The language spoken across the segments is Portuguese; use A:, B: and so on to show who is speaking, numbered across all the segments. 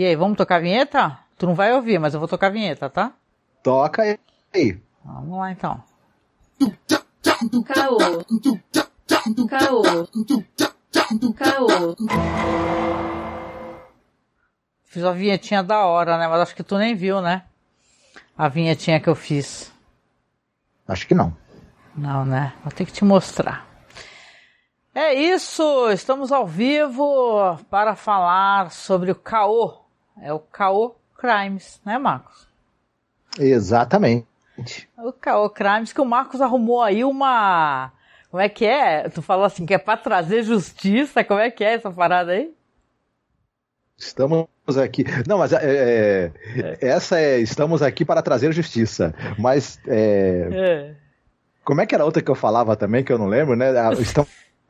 A: E aí, vamos tocar a vinheta? Tu não vai ouvir, mas eu vou tocar a vinheta, tá?
B: Toca aí.
A: Vamos lá então.
C: Caô. Caô. Caô.
A: Fiz uma vinhetinha da hora, né? Mas acho que tu nem viu, né? A vinhetinha que eu fiz.
B: Acho que não.
A: Não, né? Vou ter que te mostrar. É isso, estamos ao vivo para falar sobre o caô. É o caô Crimes, né, Marcos?
B: Exatamente.
A: O caô Crimes que o Marcos arrumou aí uma. Como é que é? Tu falou assim que é para trazer justiça. Como é que é essa parada aí?
B: Estamos aqui. Não, mas é, é, essa é. Estamos aqui para trazer justiça. Mas. É,
A: É.
B: como é que era a outra que eu falava também, que eu não lembro, né? Ah,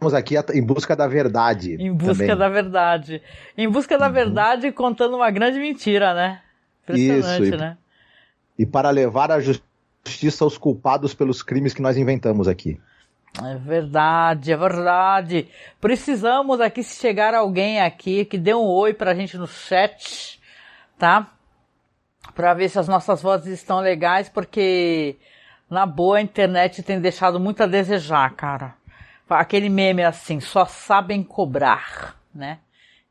B: Estamos aqui em busca da verdade.
A: Em busca
B: também.
A: da verdade. Em busca da verdade contando uma grande mentira, né? Impressionante,
B: Isso, e-
A: né?
B: E para levar a justiça aos culpados pelos crimes que nós inventamos aqui.
A: É verdade, é verdade. Precisamos aqui, se chegar alguém aqui, que dê um oi pra gente no chat, tá? Pra ver se as nossas vozes estão legais, porque na boa a internet tem deixado muito a desejar, cara. Aquele meme assim, só sabem cobrar, né?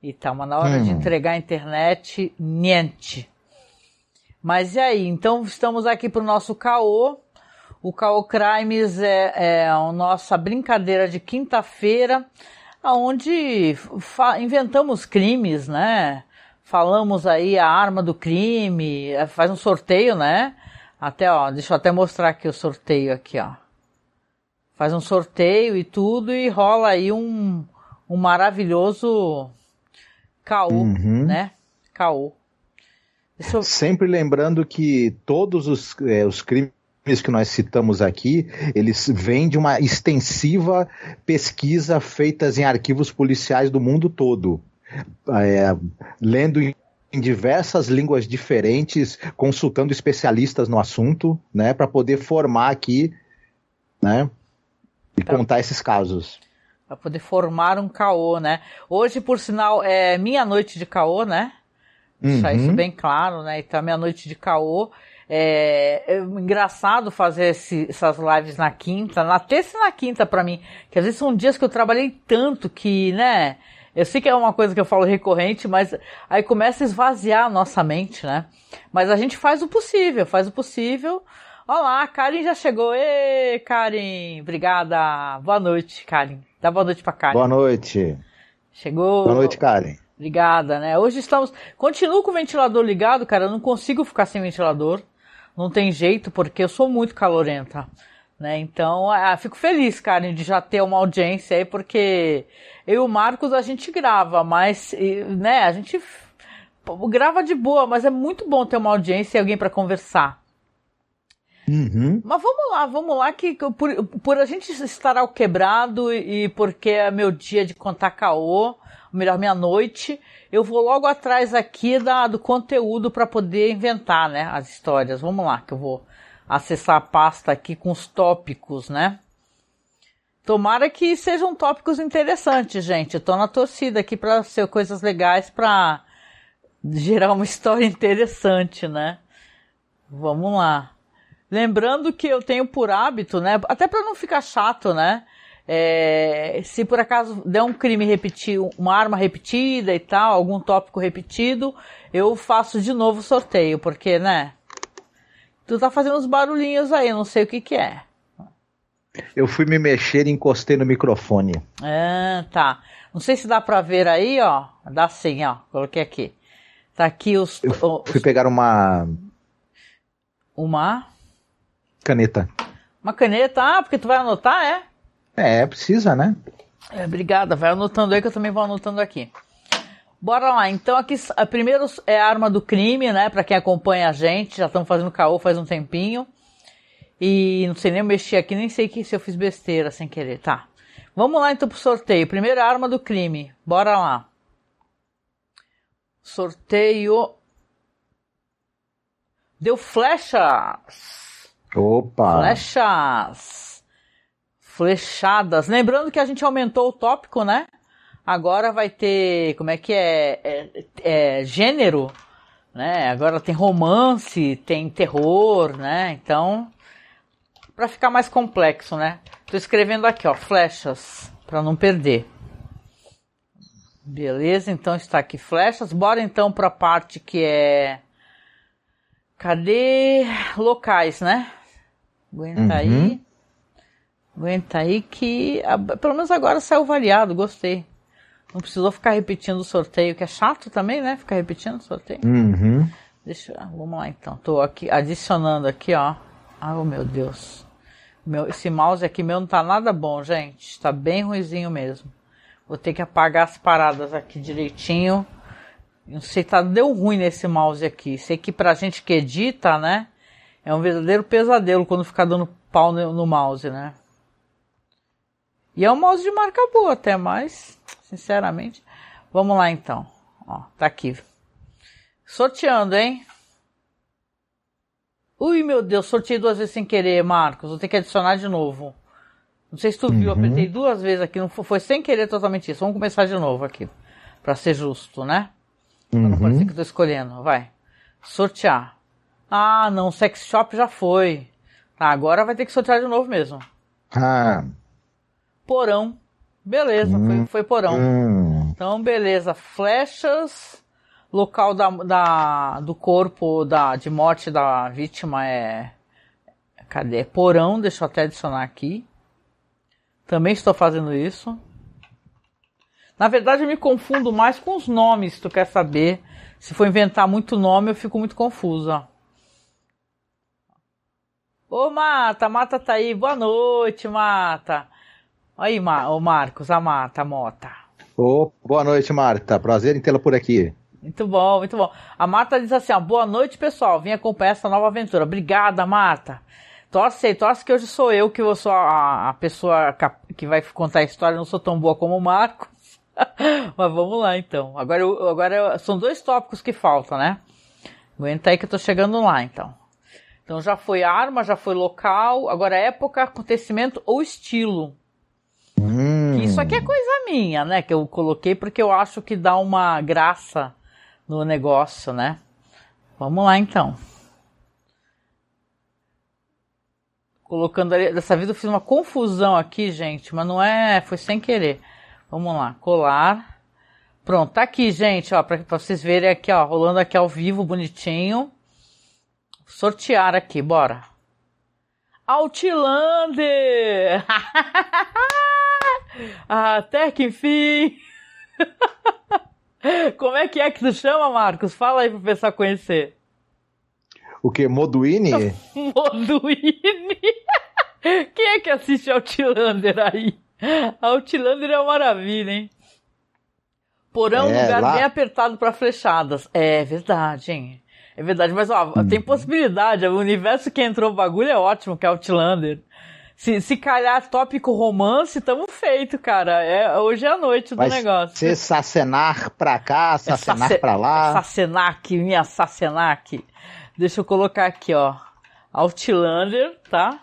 A: Então, mas na hora de
B: Hum.
A: entregar a internet, niente. Mas e aí? Então estamos aqui pro nosso caô. O Caô Crimes é, é a nossa brincadeira de quinta-feira, onde fa- inventamos crimes, né? Falamos aí a arma do crime, é, faz um sorteio, né? Até, ó, deixa eu até mostrar aqui o sorteio aqui, ó. Faz um sorteio e tudo e rola aí um, um maravilhoso caô,
B: Uhum.
A: né? Caô. Eu...
B: Sempre lembrando que todos os, eh, os crimes que nós citamos aqui, eles vêm de uma extensiva pesquisa feitas em arquivos policiais do mundo todo. É, lendo em em diversas línguas diferentes, consultando especialistas no assunto, né, para poder formar aqui, né, e contar esses casos.
A: Pra poder formar um caô, né? Hoje, por sinal, é minha noite de caô, né? Deixar
B: Uhum.
A: isso bem claro, né? Então, minha noite de caô. É, é engraçado fazer esse- essas lives na quinta, na terça e na quinta pra mim, que às vezes são dias que eu trabalhei tanto que, né? Eu sei que é uma coisa que eu falo recorrente, mas aí começa a esvaziar a nossa mente, né? Mas a gente faz o possível, faz o possível. Olá, Karen já chegou. Ê, Karen, obrigada. Boa noite, Karen. Dá boa noite pra Karen.
B: Boa noite.
A: Chegou.
B: Boa noite, Karen.
A: Obrigada, né? Hoje estamos. Continuo com o ventilador ligado, cara. Eu não consigo ficar sem ventilador. Não tem jeito, porque eu sou muito calorenta. Né? Então, ah, fico feliz, Karen, de já ter uma audiência aí, porque eu e o Marcos a gente grava, mas, né, a gente grava de boa, mas é muito bom ter uma audiência e alguém para conversar.
B: Uhum.
A: Mas vamos lá, vamos lá, que por, por a gente estar ao quebrado e, porque é meu dia de contar caô, melhor, minha noite, eu vou logo atrás aqui da, do conteúdo para poder inventar, né, as histórias. Vamos lá, que eu vou acessar a pasta aqui com os tópicos, né? Tomara que sejam tópicos interessantes, gente. Eu tô na torcida aqui para ser coisas legais para gerar uma história interessante, né? Vamos lá. Lembrando que eu tenho por hábito, né? Até para não ficar chato, né? É, se por acaso der um crime repetido, uma arma repetida e tal, algum tópico repetido, eu faço de novo o sorteio, porque, né? Tu tá fazendo uns barulhinhos aí, não sei o que que é.
B: Eu fui me mexer e encostei no microfone.
A: Ah, tá. Não sei se dá pra ver aí, ó. Dá sim, ó. Coloquei aqui. Tá aqui os,
B: Eu
A: os-
B: fui pegar uma
A: uma
B: caneta.
A: uma caneta. Ah, porque tu vai anotar, é?
B: É, precisa, né?
A: É, obrigada, vai anotando aí que eu também vou anotando aqui. Bora lá, então aqui a primeiro é a arma do crime, né? Pra quem acompanha a gente, já estamos fazendo caô faz um tempinho. E não sei nem mexer aqui, nem sei que se eu fiz besteira sem querer, tá. Vamos lá então pro sorteio. Primeira arma do crime, bora lá. Sorteio. Deu flechas.
B: Opa!
A: Flechas. Flechadas. Lembrando que a gente aumentou o tópico, né? Agora vai ter, como é que é, é, é gênero, né? Agora tem romance, tem terror, né? Então, para ficar mais complexo, né? Tô escrevendo aqui, ó, flechas, para não perder. Beleza, então está aqui flechas. Bora então para a parte que é Cadê locais, né? Aguenta uhum. aí. Aguenta aí que pelo menos agora saiu variado, gostei. Não precisou ficar repetindo o sorteio, que é chato também, né? Ficar repetindo o sorteio.
B: Uhum.
A: Deixa, vamos lá então. Tô aqui adicionando aqui, ó. Ah, oh, meu Deus. Meu, esse mouse aqui meu não tá nada bom, gente. Tá bem ruizinho mesmo. Vou ter que apagar as paradas aqui direitinho. Não sei, tá, deu ruim nesse mouse aqui. Sei que pra gente que edita, né? É um verdadeiro pesadelo quando ficar dando pau no, mouse, né? E é um mouse de marca boa até, mas, sinceramente. Vamos lá então. Ó, tá aqui. Sorteando, hein? Ui, meu Deus, sorteei duas vezes sem querer, Marcos. Vou ter que adicionar de novo. Não sei se tu viu, uhum. apertei duas vezes aqui, não foi, foi, sem querer totalmente isso. Vamos começar de novo aqui, para ser justo, né? Uhum. Pra não parecer que eu tô escolhendo. Vai. Sortear. Ah, não, sex shop já foi. Tá, agora vai ter que sortear de novo mesmo.
B: Ah.
A: Porão. Beleza, hum. foi, foi porão. Hum. Então, beleza. Flechas. Local da, da, do corpo da, de morte da vítima é. Cadê? Porão, deixa eu até adicionar aqui. Também estou fazendo isso. Na verdade, eu me confundo mais com os nomes, se tu quer saber. Se for inventar muito nome, eu fico muito confusa. Ô, Mata, Mata tá aí. Boa noite, Mata. Aí, Ma ô Marcos, a Mata, a Mota.
B: Ô, boa noite, Marta. Prazer em tê-la por aqui.
A: Muito bom, muito bom. A Marta diz assim, ó, boa noite, pessoal. Vim acompanhar essa nova aventura. Obrigada, Marta. Torce aí, torce que hoje sou eu que sou a, a pessoa que vai contar a história. Não sou tão boa como o Marcos. Mas vamos lá, então. Agora, agora são dois tópicos que faltam, né? Aguenta aí que eu tô chegando lá, então. Então já foi arma, já foi local. Agora época, acontecimento ou estilo.
B: Hum.
A: Isso aqui é coisa minha, né? Que eu coloquei porque eu acho que dá uma graça no negócio, né? Vamos lá então. Colocando ali, dessa vez eu fiz uma confusão aqui, gente, mas não é, foi sem querer. Vamos lá, colar. Pronto, tá aqui, gente, ó, para vocês verem aqui, ó, rolando aqui ao vivo, bonitinho. Sortear aqui, bora. Outlander! Até que enfim! Como é que é que tu chama, Marcos? Fala aí pro pessoal conhecer.
B: O que? Moduini?
A: Moduini? Quem é que assiste Outlander aí? Outlander é uma maravilha, hein? Porão, é, lugar lá... bem apertado para flechadas. É verdade, hein? É verdade, mas ó, hum. tem possibilidade. O universo que entrou o bagulho é ótimo, que é Outlander. Se, se calhar tópico romance, tamo feito, cara. É, hoje é a noite do Vai negócio.
B: Ser sacenar pra cá, sacenar é pra lá.
A: Sacenac, minha sacenac. Deixa eu colocar aqui, ó. Outlander, tá?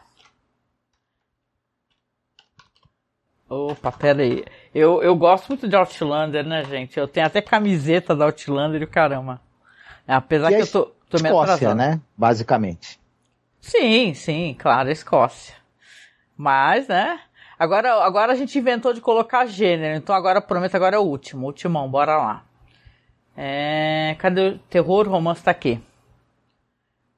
A: Opa, pera aí. Eu, eu gosto muito de Outlander, né, gente? Eu tenho até camiseta da Outlander e o caramba. Apesar e que eu tô, tô me
B: Escócia, né? Basicamente.
A: Sim, sim, claro, Escócia. Mas, né? Agora, agora a gente inventou de colocar gênero, então agora prometo, agora é o último, ultimão, bora lá. É, cadê o terror? Romance tá aqui.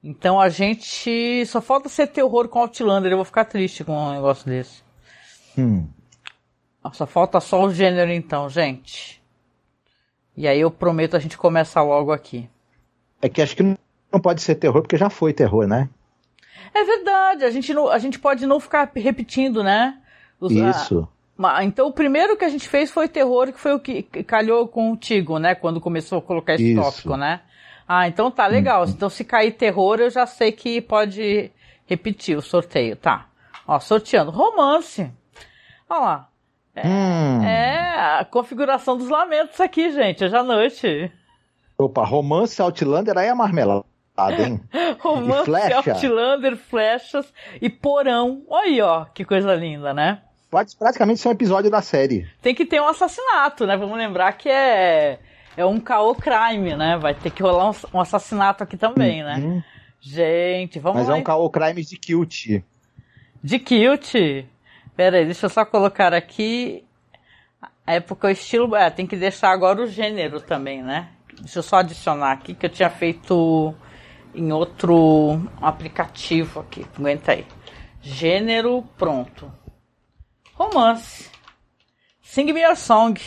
A: Então a gente. Só falta ser terror com Outlander, eu vou ficar triste com um negócio desse.
B: Hum.
A: Só falta só o gênero então, gente. E aí eu prometo a gente começa logo aqui.
B: É que acho que não pode ser terror porque já foi terror, né?
A: É verdade, a gente, não, a gente pode não ficar repetindo, né?
B: Os, Isso.
A: A, então o primeiro que a gente fez foi terror, que foi o que calhou contigo, né? Quando começou a colocar esse Isso. tópico, né? Ah, então tá legal. Hum. Então se cair terror, eu já sei que pode repetir o sorteio, tá? Ó, sorteando. Romance. Olha lá. É,
B: hum.
A: é, a configuração dos lamentos aqui, gente, hoje à noite.
B: Opa, romance Outlander aí é marmelada, hein?
A: romance Outlander, flechas e porão. Olha aí, ó, que coisa linda, né?
B: pode praticamente ser um episódio da série.
A: Tem que ter um assassinato, né? Vamos lembrar que é, é um caô crime, né? Vai ter que rolar um, assassinato aqui também, né?
B: Uhum.
A: Gente, vamos
B: Mas
A: lá.
B: é um caô crime de cute.
A: De kilt. Pera aí, deixa eu só colocar aqui. A época, o estilo. É, tem que deixar agora o gênero também, né? Deixa eu só adicionar aqui que eu tinha feito em outro aplicativo aqui. Aguenta aí. Gênero, pronto. Romance. Sing Me Your Song.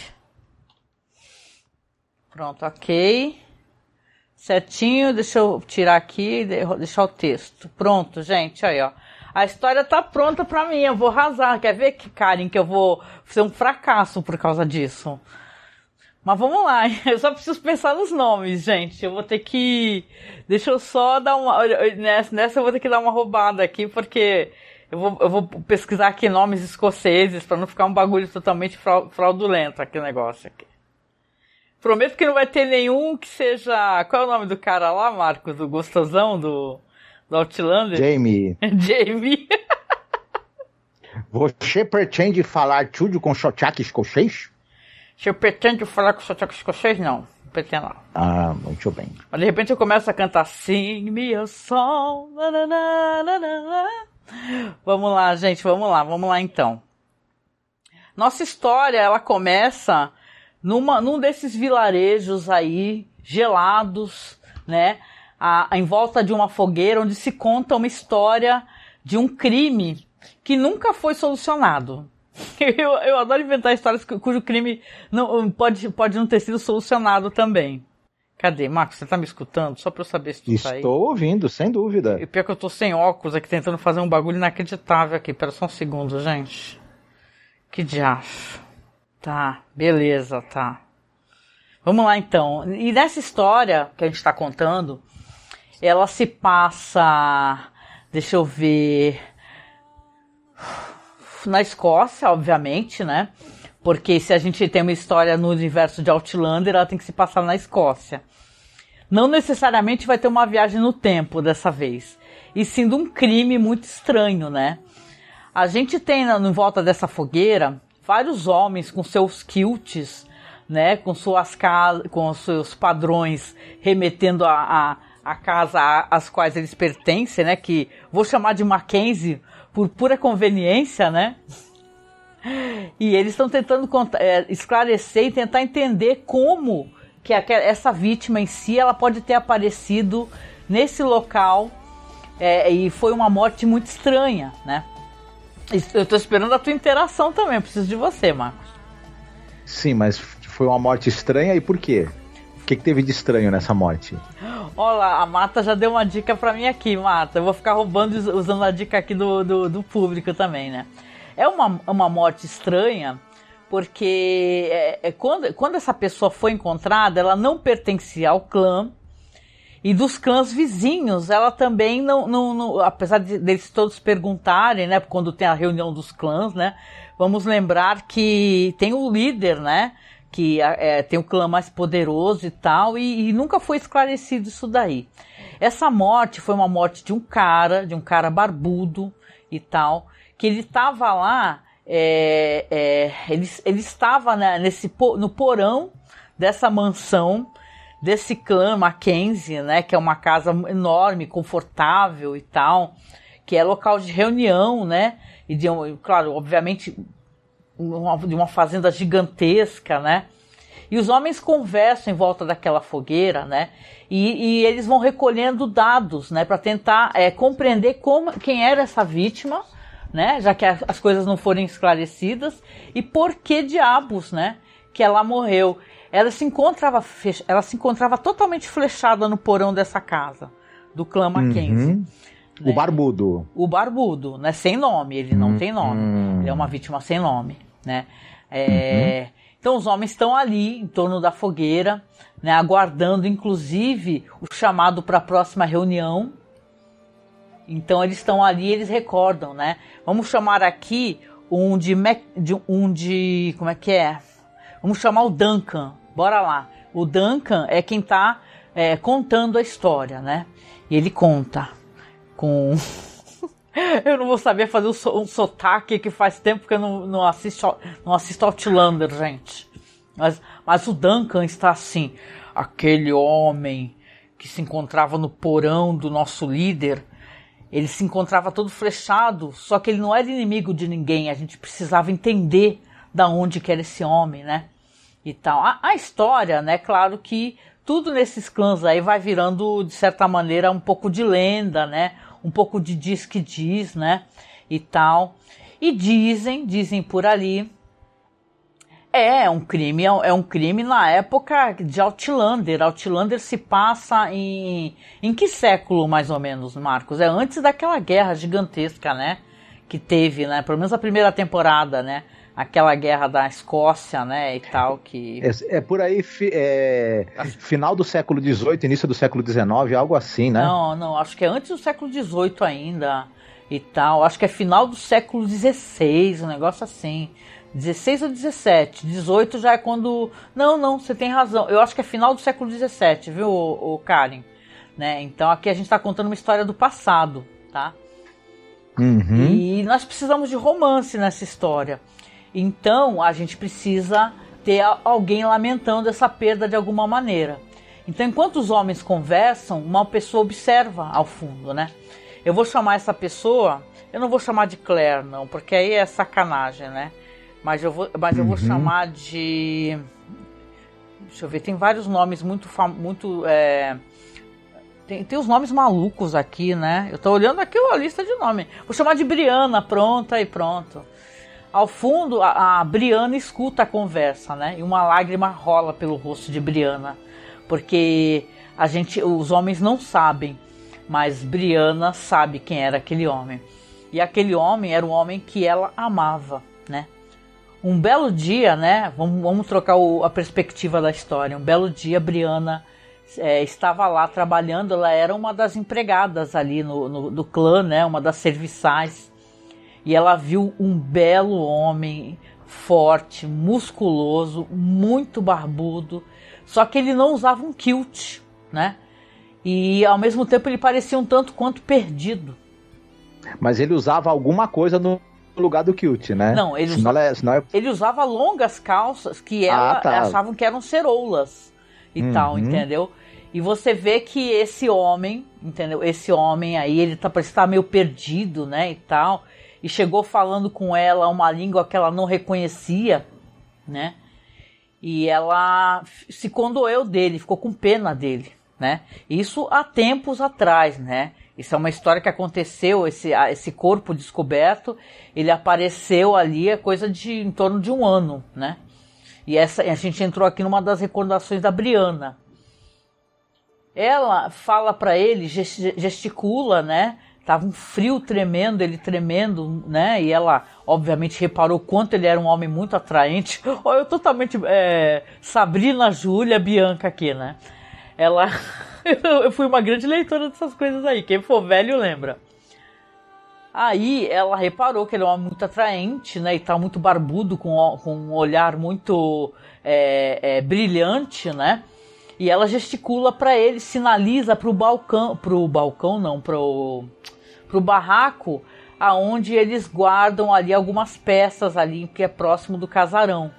A: Pronto, ok. Certinho, deixa eu tirar aqui e de- deixar o texto. Pronto, gente, aí, ó. A história tá pronta pra mim, eu vou arrasar. Quer ver, que Karen, que eu vou ser um fracasso por causa disso? Mas vamos lá, eu só preciso pensar nos nomes, gente. Eu vou ter que. Deixa eu só dar uma. Nessa, eu vou ter que dar uma roubada aqui, porque eu vou, eu vou pesquisar aqui nomes escoceses pra não ficar um bagulho totalmente frau- fraudulento aqui o negócio aqui. Prometo que não vai ter nenhum que seja. Qual é o nome do cara lá, Marcos? Do gostosão do, do Outlander?
B: Jamie,
A: Jamie.
B: você pretende falar tudo com sotaque escocês?
A: Se eu pretendo falar com o sotaque escocês, não. Pretendo não.
B: Ah, muito bem.
A: Mas de repente eu começo a cantar Sing me a song. Vamos lá, gente, vamos lá, vamos lá então. Nossa história, ela começa numa, num desses vilarejos aí, gelados, né? A, em volta de uma fogueira, onde se conta uma história de um crime que nunca foi solucionado. Eu, eu adoro inventar histórias cu- cujo crime não, pode, pode não ter sido solucionado também. Cadê? Marcos, você tá me escutando? Só pra eu saber se tu tá aí.
B: Estou ouvindo, sem dúvida.
A: E pior que eu tô sem óculos aqui tentando fazer um bagulho inacreditável aqui. Pera só um segundo, gente. Que diacho. Tá, beleza, tá. Vamos lá então. E nessa história que a gente tá contando, ela se passa. Deixa eu ver. Na Escócia, obviamente, né? Porque se a gente tem uma história no universo de Outlander, ela tem que se passar na Escócia não necessariamente vai ter uma viagem no tempo dessa vez, e sim de um crime muito estranho, né? A gente tem em volta dessa fogueira vários homens com seus quilts, né, com suas com seus padrões remetendo a, a, a casa às quais eles pertencem, né, que vou chamar de Mackenzie por pura conveniência, né? E eles estão tentando é, esclarecer e tentar entender como que essa vítima em si ela pode ter aparecido nesse local é, e foi uma morte muito estranha, né? Eu tô esperando a tua interação também, preciso de você, Marcos.
B: Sim, mas foi uma morte estranha e por quê? O que, que teve de estranho nessa morte?
A: Olha, a Mata já deu uma dica pra mim aqui, Mata. Eu vou ficar roubando us- usando a dica aqui do, do, do público também, né? É uma, uma morte estranha porque é, é quando, quando essa pessoa foi encontrada, ela não pertencia ao clã e dos clãs vizinhos, ela também não, não, não- apesar de deles todos perguntarem, né, quando tem a reunião dos clãs, né, vamos lembrar que tem o líder, né, que é, tem o clã mais poderoso e tal, e, e nunca foi esclarecido isso daí. Essa morte foi uma morte de um cara, de um cara barbudo e tal, que ele estava lá, é, é, ele, ele estava né, nesse, no porão dessa mansão, desse clã Mackenzie, né, que é uma casa enorme, confortável e tal, que é local de reunião, né, e de, claro, obviamente, uma, de uma fazenda gigantesca, né, e os homens conversam em volta daquela fogueira, né, e, e eles vão recolhendo dados, né, para tentar é, compreender como, quem era essa vítima, né, já que a- as coisas não foram esclarecidas, e por que diabos, né, que ela morreu. Ela se encontrava, ela se encontrava totalmente flechada no porão dessa casa, do clã Mackenzie.
B: Uhum.
A: né?
B: O barbudo.
A: O barbudo, né? Sem nome, ele não
B: Hum,
A: tem nome.
B: hum.
A: Ele é uma vítima sem nome, né? É, Então os homens estão ali em torno da fogueira, né? Aguardando, inclusive, o chamado para a próxima reunião. Então eles estão ali, eles recordam, né? Vamos chamar aqui um de, Mac- de um de como é que é? Vamos chamar o Duncan. Bora lá. O Duncan é quem tá é, contando a história, né? E ele conta com Eu não vou saber fazer um sotaque que faz tempo que eu não, não, assisto, não assisto Outlander, gente. Mas, mas o Duncan está assim. Aquele homem que se encontrava no porão do nosso líder, ele se encontrava todo flechado, só que ele não era inimigo de ninguém. A gente precisava entender da onde que era esse homem, né? E tal. A, a história, né? Claro que tudo nesses clãs aí vai virando, de certa maneira, um pouco de lenda, né? Um pouco de diz que diz, né? E tal. E dizem, dizem por ali. É, é um crime, é um crime na época de Outlander. Outlander se passa em. Em que século, mais ou menos, Marcos? É antes daquela guerra gigantesca, né? Que teve, né? Pelo menos a primeira temporada, né? Aquela guerra da Escócia, né, e tal, que...
B: É, é por aí, fi, é, final do século XVIII, início do século XIX, algo assim, né?
A: Não, não, acho que é antes do século XVIII ainda, e tal, acho que é final do século XVI, um negócio assim... 16 ou 17, 18 já é quando... Não, não, você tem razão, eu acho que é final do século XVII, viu, o, o Karen? Né? Então aqui a gente está contando uma história do passado, tá? Uhum. E nós precisamos de romance nessa história. Então a gente precisa ter alguém lamentando essa perda de alguma maneira. Então, enquanto os homens conversam, uma pessoa observa ao fundo, né? Eu vou chamar essa pessoa, eu não vou chamar de Claire, não, porque aí é sacanagem, né? Mas eu vou, mas eu vou uhum. chamar de. Deixa eu ver, tem vários nomes muito. muito é... tem, tem os nomes malucos aqui, né? Eu tô olhando aqui a lista de nome. Vou chamar de Briana, pronta e pronto. Ao fundo, a, a, Briana escuta a conversa, né? E uma lágrima rola pelo rosto de Briana, porque a gente, os homens não sabem, mas Briana sabe quem era aquele homem. E aquele homem era um homem que ela amava, né? Um belo dia, né? Vamos, vamos trocar o, a perspectiva da história. Um belo dia, Briana é, estava lá trabalhando. Ela era uma das empregadas ali no, no do clã, né? Uma das serviçais e ela viu um belo homem forte, musculoso, muito barbudo, só que ele não usava um kilt, né? E ao mesmo tempo ele parecia um tanto quanto perdido.
B: Mas ele usava alguma coisa no lugar do kilt, né?
A: Não, ele, usava, é, é... ele usava longas calças que ela, ah, tá. achavam que eram ceroulas e uhum. tal, entendeu? E você vê que esse homem, entendeu? Esse homem aí, ele tá, parece estar tá meio perdido, né, e tal e chegou falando com ela uma língua que ela não reconhecia, né? E ela se condoeu dele, ficou com pena dele, né? Isso há tempos atrás, né? Isso é uma história que aconteceu, esse, esse corpo descoberto, ele apareceu ali é coisa de em torno de um ano, né? E essa, a gente entrou aqui numa das recordações da Briana. Ela fala para ele, gesticula, né? Tava um frio tremendo, ele tremendo, né? E ela, obviamente, reparou quanto ele era um homem muito atraente. Olha, eu totalmente é, Sabrina Júlia Bianca aqui, né? Ela. eu fui uma grande leitora dessas coisas aí. Quem for velho lembra. Aí ela reparou que ele é um homem muito atraente, né? E tá muito barbudo, com, com um olhar muito é, é, brilhante, né? E ela gesticula para ele, sinaliza pro balcão, pro balcão não, pro pro barraco aonde eles guardam ali algumas peças ali que é próximo do casarão.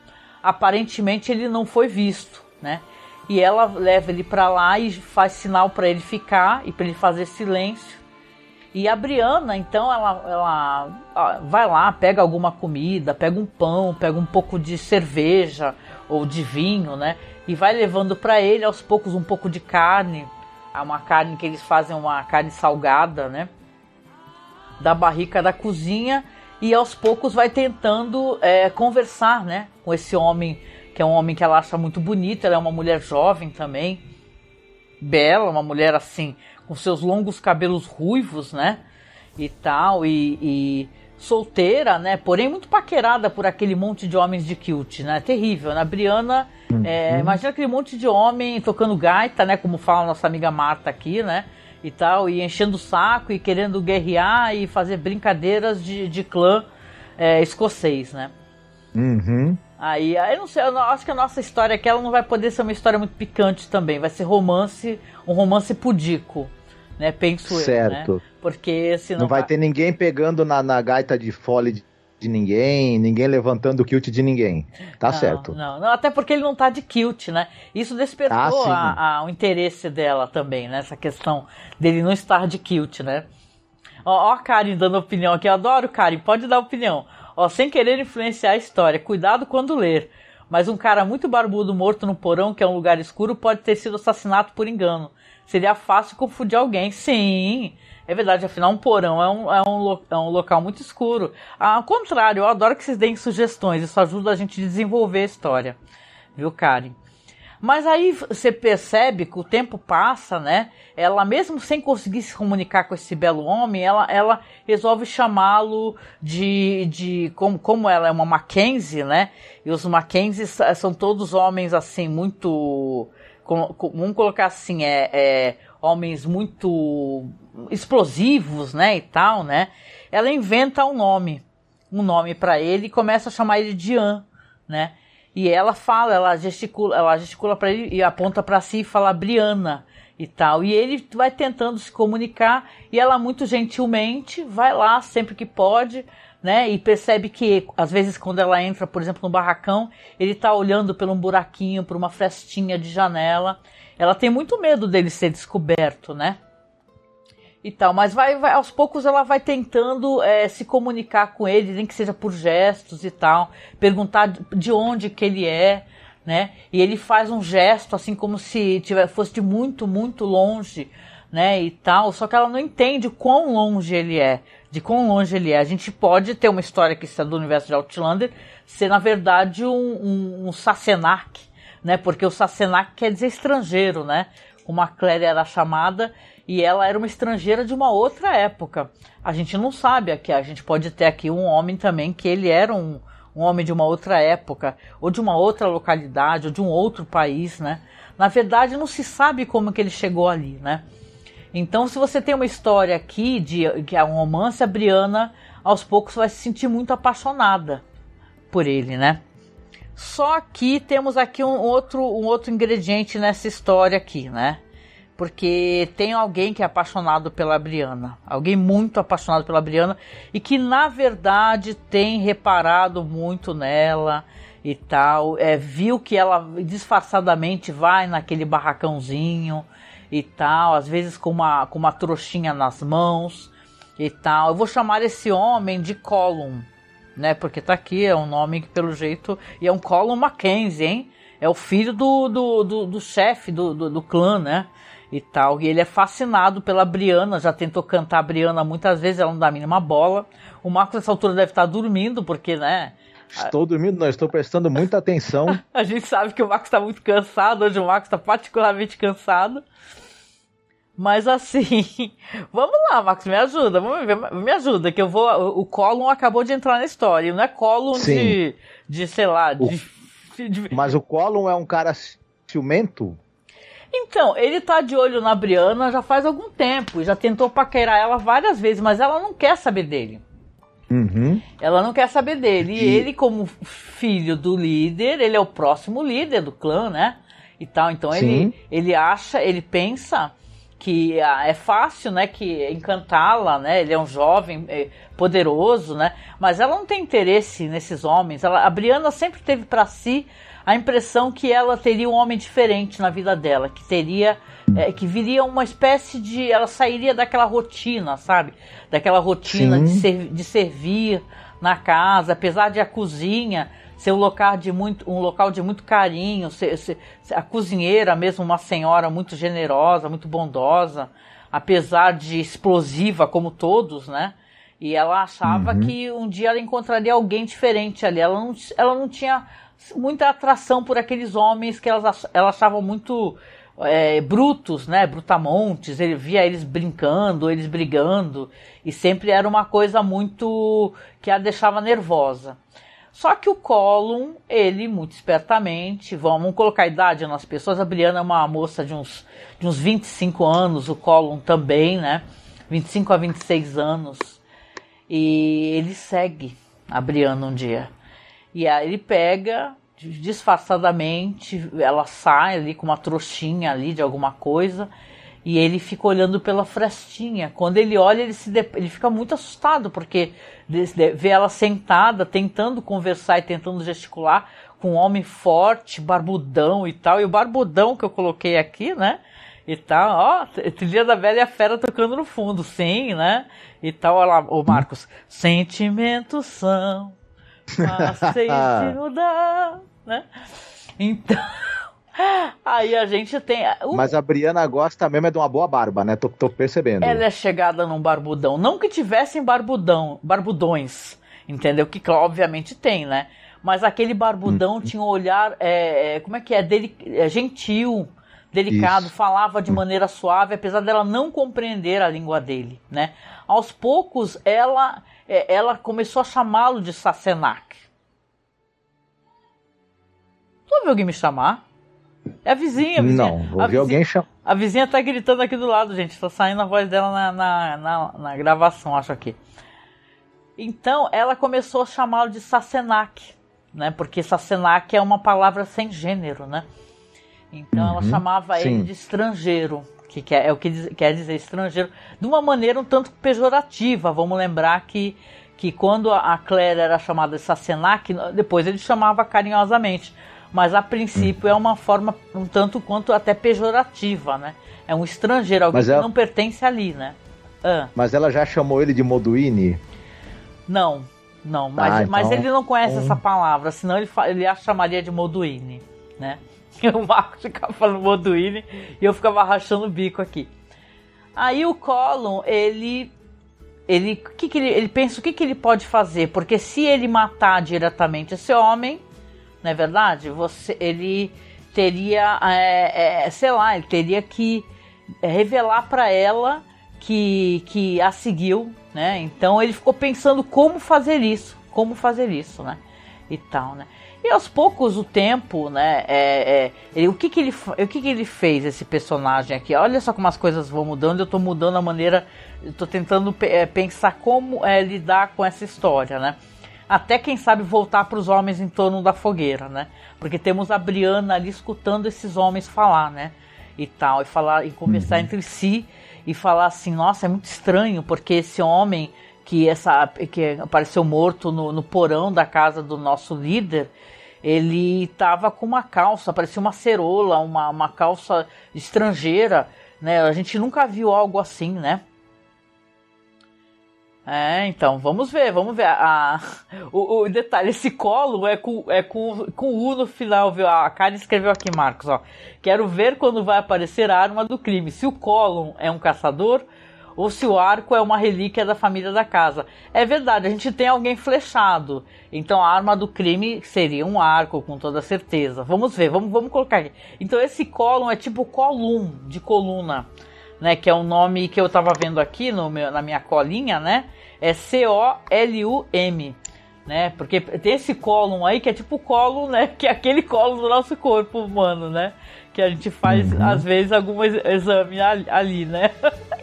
A: Aparentemente ele não foi visto, né? E ela leva ele para lá e faz sinal para ele ficar e para ele fazer silêncio. E a Briana, então, ela, ela vai lá, pega alguma comida, pega um pão, pega um pouco de cerveja ou de vinho, né? E vai levando para ele aos poucos um pouco de carne, uma carne que eles fazem uma carne salgada, né? Da barrica da cozinha e aos poucos vai tentando é, conversar, né? Com esse homem que é um homem que ela acha muito bonito, ela é uma mulher jovem também, bela, uma mulher assim com seus longos cabelos ruivos, né? E tal e, e solteira, né? Porém muito paquerada por aquele monte de homens de kilt, né? Terrível. Na né? Briana, uhum. é, imagina aquele monte de homem tocando gaita, né? Como fala nossa amiga Marta aqui, né? E tal, e enchendo o saco e querendo guerrear e fazer brincadeiras de, de clã é, escocês, né?
B: Uhum.
A: Aí, aí não sei, eu acho que a nossa história aqui ela não vai poder ser uma história muito picante também. Vai ser romance, um romance pudico, né? Penso
B: certo.
A: eu, né? Porque senão
B: não vai ter ninguém pegando na, na gaita de fole de, de ninguém, ninguém levantando o kilt de ninguém. Tá
A: não,
B: certo.
A: Não, não, até porque ele não tá de kilt, né? Isso despertou
B: Ah,
A: a- a- o interesse dela também, né? Essa questão dele não estar de kilt, né? Ó, ó a Karen dando opinião aqui. Eu adoro Karen, pode dar opinião. Ó, sem querer influenciar a história, cuidado quando ler. Mas um cara muito barbudo morto no porão, que é um lugar escuro, pode ter sido assassinado por engano. Seria fácil confundir alguém. Sim, é verdade. Afinal, um porão é um, é um, é um local muito escuro. Ao contrário, eu adoro que vocês deem sugestões. Isso ajuda a gente a desenvolver a história. Viu, Karen? Mas aí você percebe que o tempo passa, né? Ela, mesmo sem conseguir se comunicar com esse belo homem, ela, ela resolve chamá-lo de. de como, como ela é uma Mackenzie, né? E os Mackenzies são todos homens assim, muito. Vamos colocar assim, é, é, homens muito explosivos, né? E tal, né? Ela inventa um nome, um nome para ele e começa a chamar ele de Ian, né? E ela fala, ela gesticula, ela gesticula para ele e aponta para si e fala Briana e tal. E ele vai tentando se comunicar e ela muito gentilmente vai lá sempre que pode, né? E percebe que às vezes quando ela entra, por exemplo, no barracão, ele tá olhando por um buraquinho, por uma frestinha de janela. Ela tem muito medo dele ser descoberto, né? e tal, mas vai, vai aos poucos ela vai tentando é, se comunicar com ele, nem que seja por gestos e tal, perguntar de- de onde que ele é, né? E ele faz um gesto assim como se tiver, fosse de muito, muito longe, né? E tal, só que ela não entende quão longe ele é, de quão longe ele é. A gente pode ter uma história que está do universo de Outlander ser na verdade um, um, um Sassenach, né? Porque o Sassenach quer dizer estrangeiro, né? Como a Claire era chamada e ela era uma estrangeira de uma outra época. A gente não sabe aqui, a gente pode ter aqui um homem também que ele era um, um homem de uma outra época, ou de uma outra localidade, ou de um outro país, né? Na verdade, não se sabe como que ele chegou ali, né? Então, se você tem uma história aqui de que é um romance, a Briana aos poucos vai se sentir muito apaixonada por ele, né? Só que temos aqui um outro, um outro ingrediente nessa história aqui, né? Porque tem alguém que é apaixonado pela Briana, alguém muito apaixonado pela Briana e que na verdade tem reparado muito nela e tal, é, viu que ela disfarçadamente vai naquele barracãozinho e tal, às vezes com uma, com uma trouxinha nas mãos e tal. Eu vou chamar esse homem de Column, né? Porque tá aqui, é um nome que pelo jeito. E é um Colin Mackenzie, hein? É o filho do, do, do, do chefe do, do, do clã, né? E tal. E ele é fascinado pela Briana, já tentou cantar a Briana muitas vezes, ela não dá a mínima bola. O Marcos nessa altura deve estar dormindo, porque, né?
B: Estou dormindo, não, estou prestando muita atenção.
A: A gente sabe que o Marcos está muito cansado, hoje o Marcos está particularmente cansado. Mas assim, vamos lá, Marcos, me ajuda, me ajuda, que eu vou. O Colum acabou de entrar na história, não é Colum de, de, sei lá,
B: O-
A: de, de-
B: Mas o Colin é um cara ciumento?
A: Então, ele tá de olho na Briana já faz algum tempo, e já tentou paquerar ela várias vezes, mas ela não quer saber dele.
B: Uhum.
A: Ela não quer saber dele. E ele, como filho do líder, ele é o próximo líder do clã, né? E tal. Então ele, ele acha, ele pensa que ah, é fácil, né? Que encantá-la, né? Ele é um jovem eh, poderoso, né? Mas ela não tem interesse nesses homens. Ela, a Briana sempre teve para si a impressão que ela teria um homem diferente na vida dela, que teria é, que viria uma espécie de. Ela sairia daquela rotina, sabe? Daquela rotina de, ser- de servir na casa, apesar de a cozinha ser um local de muito, um local de muito carinho, ser- ser- a cozinheira mesmo uma senhora muito generosa, muito bondosa, apesar de explosiva como todos, né? E ela achava
B: Uhum.
A: que um dia ela encontraria alguém diferente ali. Ela não, ela não tinha muita atração por aqueles homens que elas, ach- ela achava muito é, brutos, né? Brutamontes. Ele via eles brincando, eles brigando. E sempre era uma coisa muito que a deixava nervosa. Só que o Colum, ele muito espertamente, vamos colocar a idade nas pessoas, a Briana é uma moça de uns, de uns 25 anos, o Colum também, né? 25 a 26 anos. E ele segue a Briana um dia. E aí ele pega, disfarçadamente, ela sai ali com uma trouxinha ali de alguma coisa. E ele fica olhando pela frestinha. Quando ele olha, ele, se ele fica muito assustado, porque vê ela sentada, tentando conversar e tentando gesticular com um homem forte, barbudão e tal. E o barbudão que eu coloquei aqui, né? E tal, ó, trilha da velha fera tocando no fundo, sim, né? E tal, olha lá, o Marcos. Sentimentos são fáceis de mudar, né? Então. Aí a gente tem.
B: Mas a Briana gosta mesmo é de uma boa barba, né? Tô, tô, percebendo.
A: Ela é chegada num barbudão. Não que tivessem barbudão, barbudões, entendeu? Que obviamente tem, né? Mas aquele barbudão hum. tinha um olhar. É, é, como é que é? Dele, é gentil, delicado, Isso. falava de hum. maneira suave, apesar dela não compreender a língua dele, né? Aos poucos, ela, é, ela começou a chamá-lo de Sassenach. Tu ouviu alguém me chamar? É a vizinha, a vizinha.
B: Não, ouvi alguém chamar.
A: A vizinha tá gritando aqui do lado, gente. Tá saindo a voz dela na, na, na, na gravação, acho aqui. Então, ela começou a chamá-lo de Sassenach, né? Porque Sassenach é uma palavra sem gênero, né? Então, uhum, ela chamava sim. ele de estrangeiro, que quer, é o que diz, quer dizer estrangeiro, de uma maneira um tanto pejorativa. Vamos lembrar que, que quando a Claire era chamada de Sassenach, depois ele chamava carinhosamente mas a princípio é uma forma um tanto quanto até pejorativa, né? É um estrangeiro, alguém ela... que não pertence ali, né?
B: Ah. Mas ela já chamou ele de Moduini?
A: Não, não, mas, ah, então... mas ele não conhece essa palavra, senão ele, ele a chamaria de Moduini, né? o Marco ficava falando Moduini e eu ficava rachando o bico aqui. Aí o Colin, ele ele, que que ele, ele pensa o que, que ele pode fazer, porque se ele matar diretamente esse homem, não é verdade? Você, ele teria, é, é, sei lá, ele teria que revelar para ela que, que a seguiu, né? Então ele ficou pensando como fazer isso, como fazer isso, né? E tal, né? E aos poucos o tempo, né? É, é, ele, o que que ele, o que que ele fez esse personagem aqui? Olha só como as coisas vão mudando. Eu estou mudando a maneira, estou tentando é, pensar como é, lidar com essa história, né? Até quem sabe voltar para os homens em torno da fogueira, né? Porque temos a Briana ali escutando esses homens falar, né? E tal, e falar e conversar uhum. entre si e falar assim, nossa, é muito estranho porque esse homem que essa que apareceu morto no, no porão da casa do nosso líder, ele estava com uma calça, parecia uma cerola, uma, uma calça estrangeira, né? A gente nunca viu algo assim, né? É, então, vamos ver, vamos ver. A, o, o, detalhe, esse colo é com, é com, com U no final, viu? A Karen escreveu aqui, Marcos, ó. Quero ver quando vai aparecer a arma do crime. Se o Colum é um caçador ou se o arco é uma relíquia da família da casa. É verdade, a gente tem alguém flechado. Então a arma do crime seria um arco, com toda certeza. Vamos ver, vamos, vamos colocar aqui. Então esse Colum é tipo column, de coluna né, que é um nome que eu estava vendo aqui no meu, na minha colinha, né? É C-O-L-U-M, né? Porque tem esse cólon aí que é tipo o colo, né? Que é aquele colo do nosso corpo humano, né? Que a gente faz uhum. às vezes algum exame ali, né?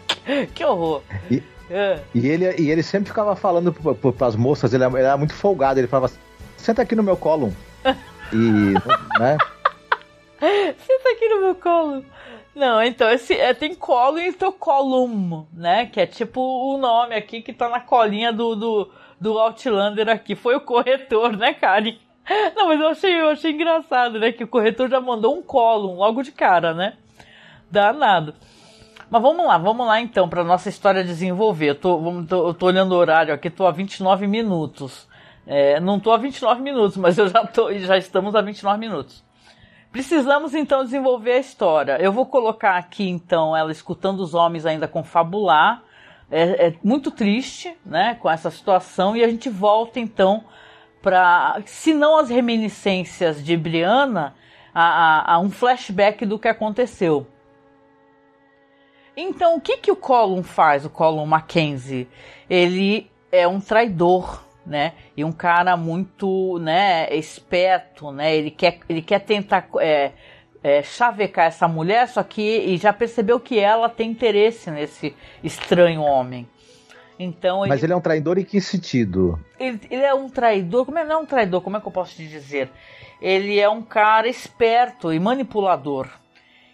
A: que horror.
B: E, é. e, ele, e ele sempre ficava falando para as moças, ele era, ele era, muito folgado, ele falava: senta aqui no meu colo. E, né?
A: Senta aqui no meu colo. Não, então esse é, tem colo e column, né? Que é tipo o nome aqui que tá na colinha do, do, do Outlander aqui. Foi o corretor, né, Karen? Não, mas eu achei, eu achei engraçado, né? Que o corretor já mandou um column logo de cara, né? Danado. Mas vamos lá, vamos lá então para nossa história desenvolver. Eu tô, vamos, tô, eu tô olhando o horário aqui, tô a 29 minutos. É, não tô a 29 minutos, mas eu já tô, já estamos a 29 minutos. Precisamos então desenvolver a história. Eu vou colocar aqui então ela escutando os homens ainda confabular. É, é muito triste, né, com essa situação e a gente volta então para, se não as reminiscências de Brianna, a, a, a, um flashback do que aconteceu. Então, o que que o Colum faz, o Colum Mackenzie? Ele é um traidor, né? E um cara muito, né, esperto, né? Ele quer, ele quer tentar é, é, chavecar essa mulher, só que e já percebeu que ela tem interesse nesse estranho homem. Então
B: ele, Mas ele é um traidor em que sentido?
A: Ele, ele é um traidor, como é não é um traidor, como é que eu posso te dizer? Ele é um cara esperto e manipulador.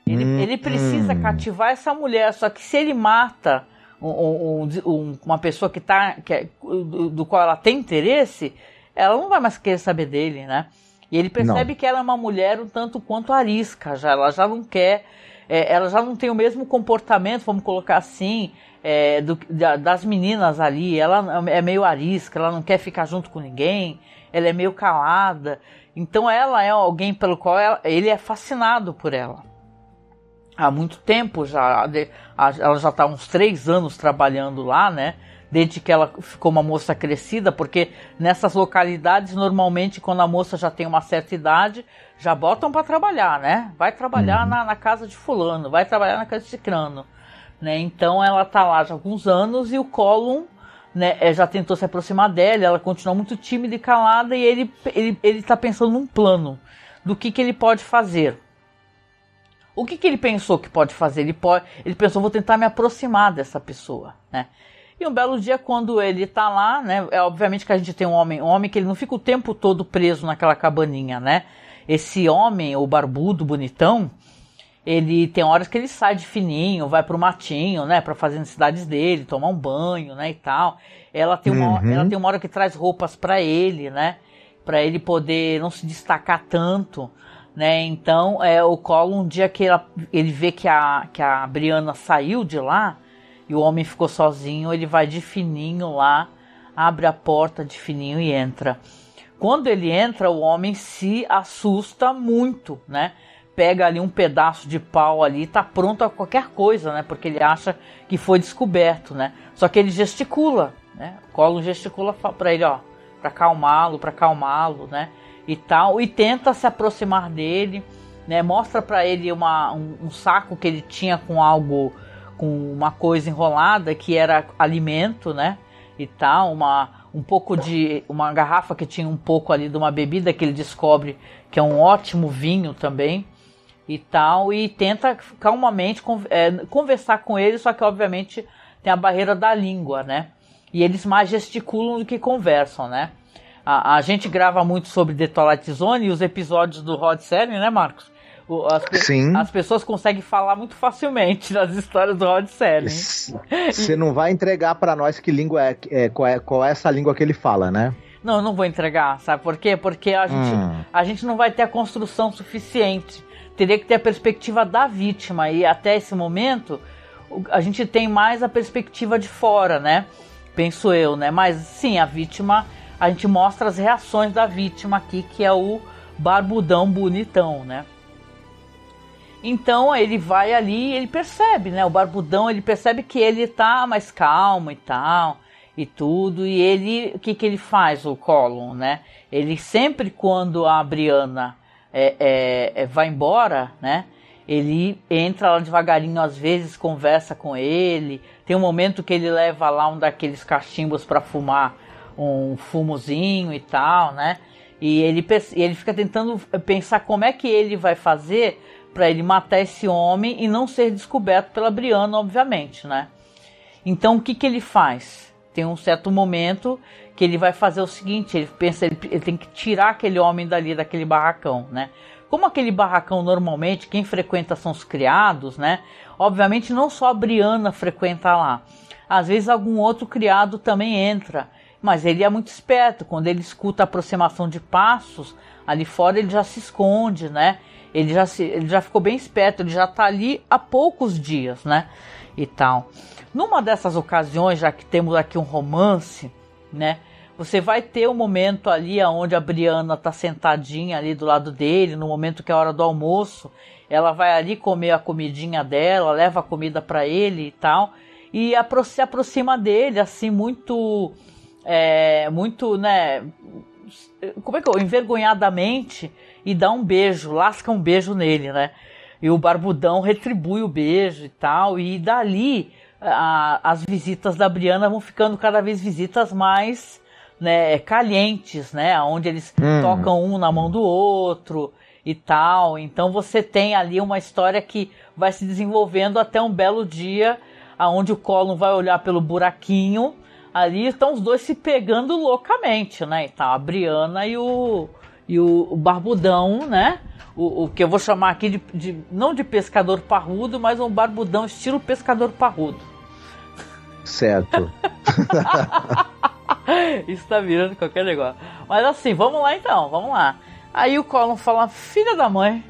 A: Ele,
B: Hum,
A: ele precisa
B: hum.
A: cativar essa mulher, só que se ele mata um- um- um- uma pessoa que tá, que é- do, do qual ela tem interesse, ela não vai mais querer saber dele, né? E ele percebe que ela é uma mulher um tanto quanto arisca, já, ela já não quer, é, ela já não tem o mesmo comportamento, vamos colocar assim, é, do- da- das meninas ali. Ela é meio arisca, ela não quer ficar junto com ninguém, ela é meio calada. Então ela é alguém pelo qual ela- ele é fascinado por ela há muito tempo já. Ela já está há uns três anos trabalhando lá, né? Desde que ela ficou uma moça crescida, porque nessas localidades, normalmente, quando a moça já tem uma certa idade, já botam para trabalhar, né? Vai trabalhar na, na casa de fulano, vai trabalhar na casa de cicrano. Né? Então ela tá lá já há alguns anos e o Colum né, eh, já tentou se aproximar dela, ela continua muito tímida e calada e ele, ele, ele tá pensando num plano do que, que ele pode fazer. O que, que ele pensou que pode fazer? Ele, pode, ele pensou, vou tentar me aproximar dessa pessoa, né? E um belo dia, quando ele tá lá, né? É obviamente que a gente tem um homem, um homem que ele não fica o tempo todo preso naquela cabaninha, né? Esse homem, o barbudo, bonitão, ele tem horas que ele sai de fininho, vai pro matinho, né, para fazer necessidades dele, tomar um banho, né, e tal. Ela tem uma,
B: Uhum.
A: ela tem uma hora que traz roupas para ele, né, para ele poder não se destacar tanto, né? Então, é o Colo um dia que ela- ele vê que a que a Briana saiu de lá e o homem ficou sozinho, ele vai de fininho lá, abre a porta de fininho e entra. Quando ele entra, o homem se assusta muito, né? Pega ali um pedaço de pau ali, tá pronto a qualquer coisa, né? Porque ele acha que foi descoberto, né? Só que ele gesticula, né? O Colo gesticula pra ele, ó, pra acalmá-lo, pra acalmá-lo, né? E tal, e tenta se aproximar dele, né? Mostra pra ele uma, um, um saco que ele tinha com algo, com uma coisa enrolada que era alimento, né? E tal, uma um pouco de uma garrafa que tinha um pouco ali de uma bebida que ele descobre que é um ótimo vinho também e tal, e tenta calmamente é, conversar com ele, só que obviamente tem a barreira da língua, né? E eles mais gesticulam do que conversam, né? A, a gente grava muito sobre The Twilight Zone e os episódios do Rod Serling, né, Marcos? As, pe- as pessoas conseguem falar muito facilmente nas histórias do Rod Serling.
B: Você não vai entregar pra nós que língua é, é, qual é qual é essa língua que ele fala, né?
A: Não, eu não vou entregar, sabe por quê? Porque a gente,
B: Hum.
A: a gente não vai ter a construção suficiente. Teria que ter a perspectiva da vítima e até esse momento a gente tem mais a perspectiva de fora, né? Penso eu, né? Mas sim, a vítima, a gente mostra as reações da vítima aqui, que é o barbudão bonitão, né? Então ele vai ali, ele percebe, né? O barbudão, ele percebe que ele tá mais calmo e tal e tudo. E ele, o que que ele faz, o Colin, né? Ele sempre quando a Briana é, é, é, vai embora, né? Ele entra lá devagarinho, às vezes conversa com ele. Tem um momento que ele leva lá um daqueles cachimbos para fumar um fumozinho e tal, né? E ele, e ele fica tentando pensar como é que ele vai fazer para ele matar esse homem e não ser descoberto pela Brianna, obviamente, né? Então o que, que ele faz? Tem um certo momento que ele vai fazer o seguinte: ele pensa, ele, ele tem que tirar aquele homem dali, daquele barracão, né? Como aquele barracão normalmente, quem frequenta são os criados, né? Obviamente não só a Brianna frequenta lá. Às vezes algum outro criado também entra. Mas ele é muito esperto. Quando ele escuta a aproximação de passos, ali fora ele já se esconde, né? Ele já, se, ele já ficou bem esperto, ele já tá ali há poucos dias, né? E tal. Numa dessas ocasiões, já que temos aqui um romance, né? Você vai ter um momento ali onde a Briana tá sentadinha ali do lado dele, no momento que é a hora do almoço. Ela vai ali comer a comidinha dela, leva a comida para ele e tal. E se aproxima dele, assim, muito. É, muito, né? Como é que eu. Envergonhadamente. E dá um beijo, lasca um beijo nele, né? E o barbudão retribui o beijo e tal. E dali a- as visitas da Briana vão ficando cada vez visitas mais né, calientes, né? Onde eles
B: Hum.
A: tocam um na mão do outro e tal. Então você tem ali uma história que vai se desenvolvendo até um belo dia, aonde o Colin vai olhar pelo buraquinho. Ali estão os dois se pegando loucamente, né? Então, a Briana e o, e o, o barbudão, né? O, o, que eu vou chamar aqui de, de, não de pescador parrudo, mas um barbudão estilo pescador parrudo.
B: Certo.
A: Isso tá virando qualquer negócio. Mas assim, vamos lá então, vamos lá. Aí o Colin fala: Filha da mãe,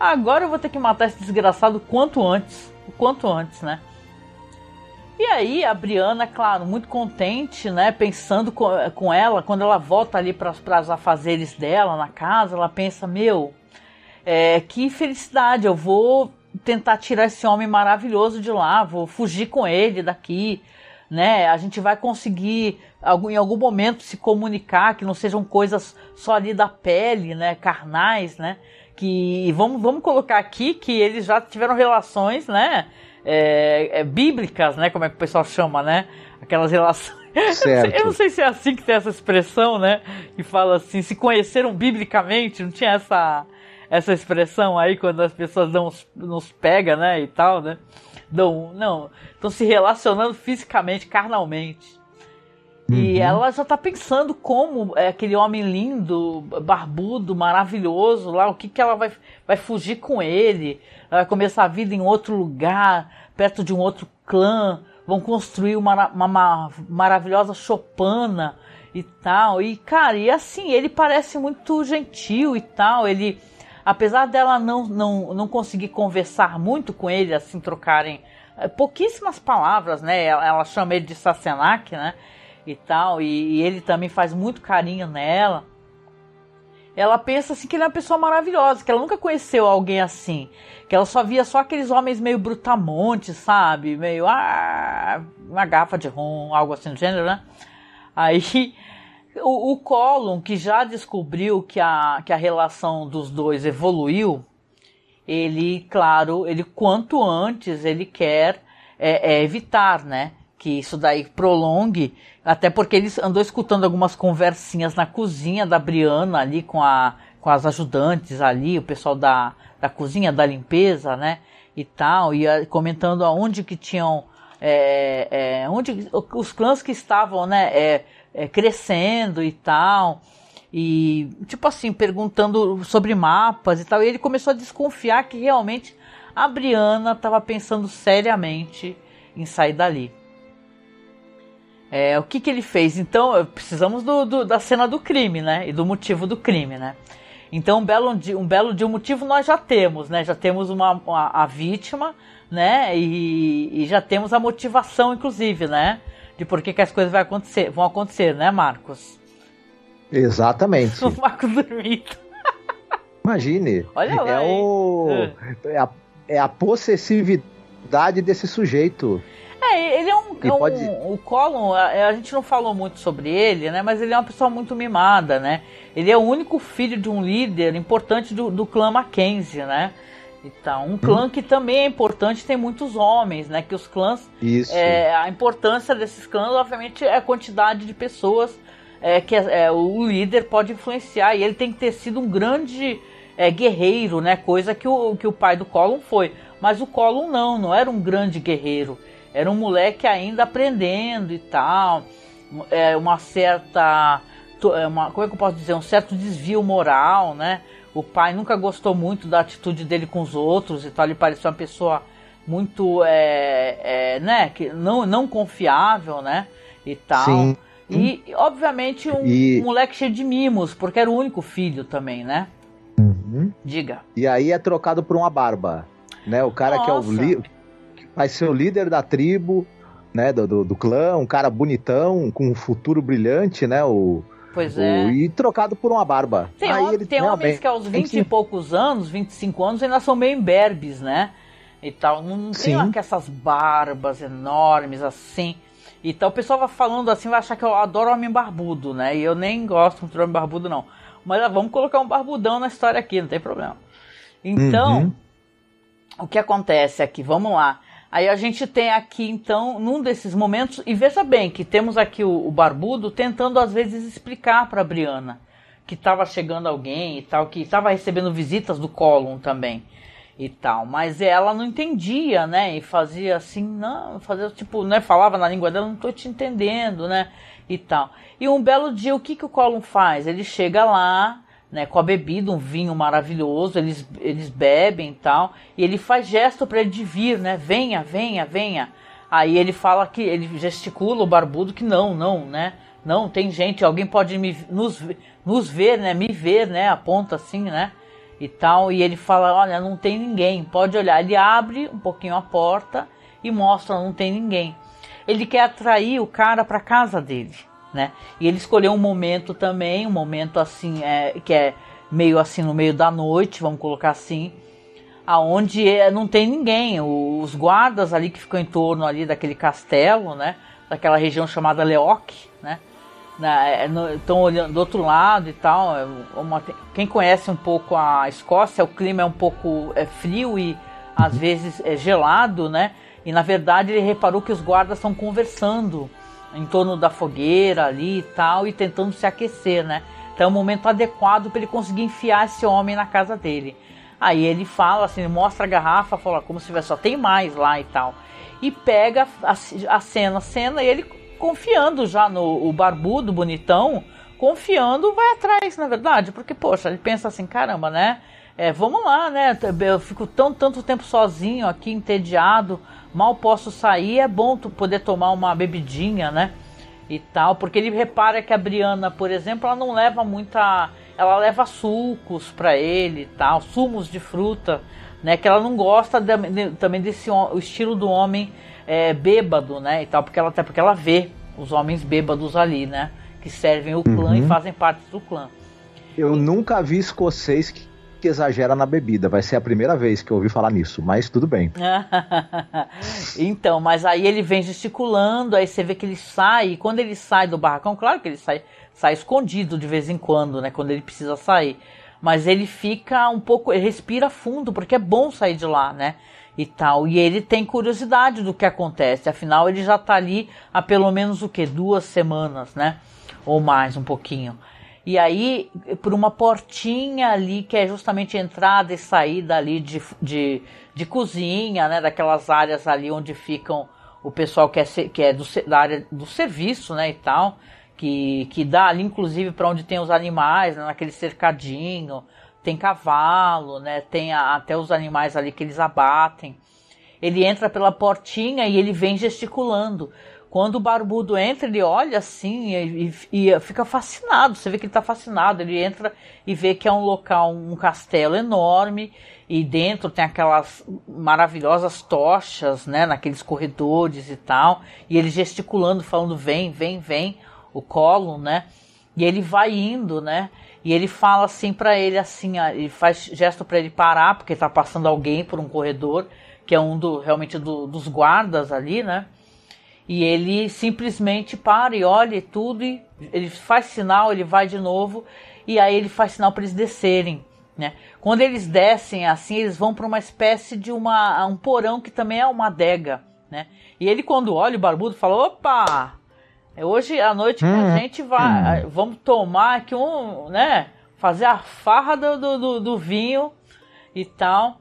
A: agora eu vou ter que matar esse desgraçado quanto antes. O quanto antes, né? E aí a Briana, claro, muito contente, né? Pensando com, com ela, quando ela volta ali para os afazeres dela na casa, ela pensa: Meu, é, que felicidade, eu vou tentar tirar esse homem maravilhoso de lá, vou fugir com ele daqui, né? A gente vai conseguir em algum momento se comunicar, que não sejam coisas só ali da pele, né? Carnais, né? Que vamos, vamos colocar aqui que eles já tiveram relações, né? É, é, bíblicas, né? Como é que o pessoal chama, né? Aquelas relações. Certo. Eu não sei se é assim que tem essa expressão, né? Que fala assim, se conheceram biblicamente, não tinha essa essa expressão aí quando as pessoas dão, nos pega, né, e tal, né? Dão, não, estão se relacionando fisicamente, carnalmente. Uhum. E ela já tá pensando como é aquele homem lindo, barbudo, maravilhoso lá, o que que ela vai, vai fugir com ele, ela vai começar a vida em outro lugar, perto de um outro clã, vão construir uma, uma, uma maravilhosa chopana e tal. E, cara, e assim, ele parece muito gentil e tal, ele apesar dela não, não, não conseguir conversar muito com ele, assim, trocarem é, pouquíssimas palavras, né? Ela, ela chama ele de Sassenach, né? E tal, e, e, ele também faz muito carinho nela. Ela pensa assim que ele é uma pessoa maravilhosa, que ela nunca conheceu alguém assim, que ela só via só aqueles homens meio brutamontes, sabe? Meio ah, uma garrafa de rum, algo assim do gênero, né? Aí o, o Collum, que já descobriu que a, que a relação dos dois evoluiu, ele, claro, ele quanto antes ele quer é, é evitar, né? Que isso daí prolongue, até porque ele andou escutando algumas conversinhas na cozinha da Briana ali com, a, com as ajudantes ali, o pessoal da, da cozinha, da limpeza, né? E tal, e comentando aonde que tinham, é, é, onde os clãs que estavam, né? É, crescendo e tal. E, tipo assim, perguntando sobre mapas e tal. E ele começou a desconfiar que realmente a Briana estava pensando seriamente em sair dali. É, o que, que ele fez? Então, precisamos do, do, da cena do crime, né? E do motivo do crime, né? Então, um belo, um belo dia, um motivo nós já temos, né? Já temos uma, uma a vítima, né? E, e, já temos a motivação, inclusive, né? de por que, que as coisas vai acontecer, vão acontecer, né, Marcos?
B: Exatamente.
A: O Marcos dormindo.
B: Imagine.
A: Olha lá.
B: É, o, é, a, é a possessividade desse sujeito.
A: É, ele é um. É um pode... O Colin, a, a, gente não falou muito sobre ele, né? Mas ele é uma pessoa muito mimada, né? Ele é o único filho de um líder importante do, do clã Mackenzie, né? Então, um clã hum. que também é importante, tem muitos homens, né? Que os clãs.
B: Isso.
A: É, a importância desses clãs, obviamente, é a quantidade de pessoas é, que é, é, o líder pode influenciar. E ele tem que ter sido um grande é, guerreiro, né? Coisa que o, que o pai do Colum foi. Mas o Colum não, não era um grande guerreiro. Era um moleque ainda aprendendo e tal. É, uma certa. É, uma, como é que eu posso dizer? Um certo desvio moral, né? O pai nunca gostou muito da atitude dele com os outros e tal. Ele parecia uma pessoa muito, é, é, né, que não, não confiável, né, e tal. Sim. E, obviamente, um, e... moleque cheio de mimos, porque era o único filho também, né?
B: Uhum.
A: Diga.
B: E aí é trocado por uma barba, né? O cara Nossa. que é o li... vai ser o líder da tribo, né, do, do, do, clã, um cara bonitão, com um futuro brilhante, né, o
A: Pois é.
B: E trocado por uma barba.
A: Tem, Aí ele, tem homens que aos 20 e poucos anos, 25 anos, ainda são meio imberbes, né? E tal. Não, tem essas barbas enormes assim. Então o pessoal vai falando assim, vai achar que eu adoro homem barbudo, né? E eu nem gosto muito de homem barbudo, não. Mas ah, vamos colocar um barbudão na história aqui, não tem problema. Então, uhum. o que acontece aqui? Vamos lá. Aí a gente tem aqui, então, num desses momentos, e veja bem que temos aqui o, o Barbudo tentando às vezes explicar para a Briana que estava chegando alguém e tal, que estava recebendo visitas do Colum também e tal, mas ela não entendia, né? E fazia assim, não, fazia tipo, né? Falava na língua dela, não estou te entendendo, né? E tal. E um belo dia, o que que o Colum faz? Ele chega lá, né, com a bebida, um vinho maravilhoso, eles, eles bebem e tal, e ele faz gesto para ele de vir, né, venha, venha, venha. Aí ele fala que, ele gesticula o barbudo que não, não, né, não, tem gente, alguém pode me, nos, nos ver, né, me ver, né, aponta assim, né, e tal, e ele fala, olha, não tem ninguém, pode olhar. Ele abre um pouquinho a porta e mostra, não tem ninguém. Ele quer atrair o cara para casa dele, né? E ele escolheu um momento também, um momento assim, é, que é meio assim no meio da noite, vamos colocar assim, aonde é, não tem ninguém. Os guardas ali que ficam em torno ali daquele castelo, né? Daquela região chamada Leoc, né? Estão olhando do outro lado e tal. É uma, quem conhece um pouco a Escócia, o clima é um pouco é, frio e às vezes é gelado, né? E na verdade ele reparou que os guardas estão conversando em torno da fogueira ali e tal e tentando se aquecer, né? Então é o momento adequado para ele conseguir enfiar esse homem na casa dele. Aí ele fala assim, mostra a garrafa, fala como se tivesse só tem mais lá e tal. E pega a, a cena, a cena, e ele confiando já no barbudo, bonitão, confiando, vai atrás, na verdade. Porque, poxa, ele pensa assim, caramba, né? É, vamos lá, né? Eu fico tão tanto tempo sozinho aqui, entediado mal posso sair, é bom tu poder tomar uma bebidinha, né? E tal, porque ele repara que a Briana, por exemplo, ela não leva muita. Ela leva sucos para ele e tal, sumos de fruta, né? Que ela não gosta de, de, também desse o estilo do homem é, bêbado, né? E tal, porque ela até porque ela vê os homens bêbados ali, né? Que servem o clã uhum. e fazem parte do clã.
B: Eu e... nunca vi escocês que que exagera na bebida. Vai ser a primeira vez que eu ouvi falar nisso, mas tudo bem.
A: então, mas aí ele vem gesticulando, aí você vê que ele sai, e quando ele sai do barracão, claro que ele sai, sai escondido de vez em quando, né? Quando ele precisa sair. Mas ele fica um pouco, ele respira fundo, porque é bom sair de lá, né? E tal. E ele tem curiosidade do que acontece. Afinal, ele já tá ali há pelo menos o que? Duas semanas, né? Ou mais, um pouquinho. E aí, por uma portinha ali, que é justamente entrada e saída ali de, de, de cozinha, né? Daquelas áreas ali onde ficam o pessoal que é, que é do, da área do serviço, né? E tal. Que, que dá ali, inclusive, para onde tem os animais, né, naquele cercadinho. Tem cavalo, né? Tem a, até os animais ali que eles abatem. Ele entra pela portinha e ele vem gesticulando. Quando o barbudo entra, ele olha assim e, e, e fica fascinado. Você vê que ele está fascinado. Ele entra e vê que é um local, um castelo enorme e dentro tem aquelas maravilhosas tochas, né, naqueles corredores e tal, e ele gesticulando, falando vem, vem, vem, o colo, né? E ele vai indo, né? E ele fala assim para ele assim, ele faz gesto para ele parar porque está passando alguém por um corredor, que é um do realmente do, dos guardas ali, né? E ele simplesmente para e olha tudo e ele faz sinal, ele vai de novo e aí ele faz sinal para eles descerem. Né? Quando eles descem assim, eles vão para uma espécie de uma, um porão que também é uma adega. Né? E ele, quando olha o barbudo, fala: opa! É hoje à noite a hum. gente vai. Hum. Vamos tomar aqui um. né? Fazer a farra do, do, do vinho e tal.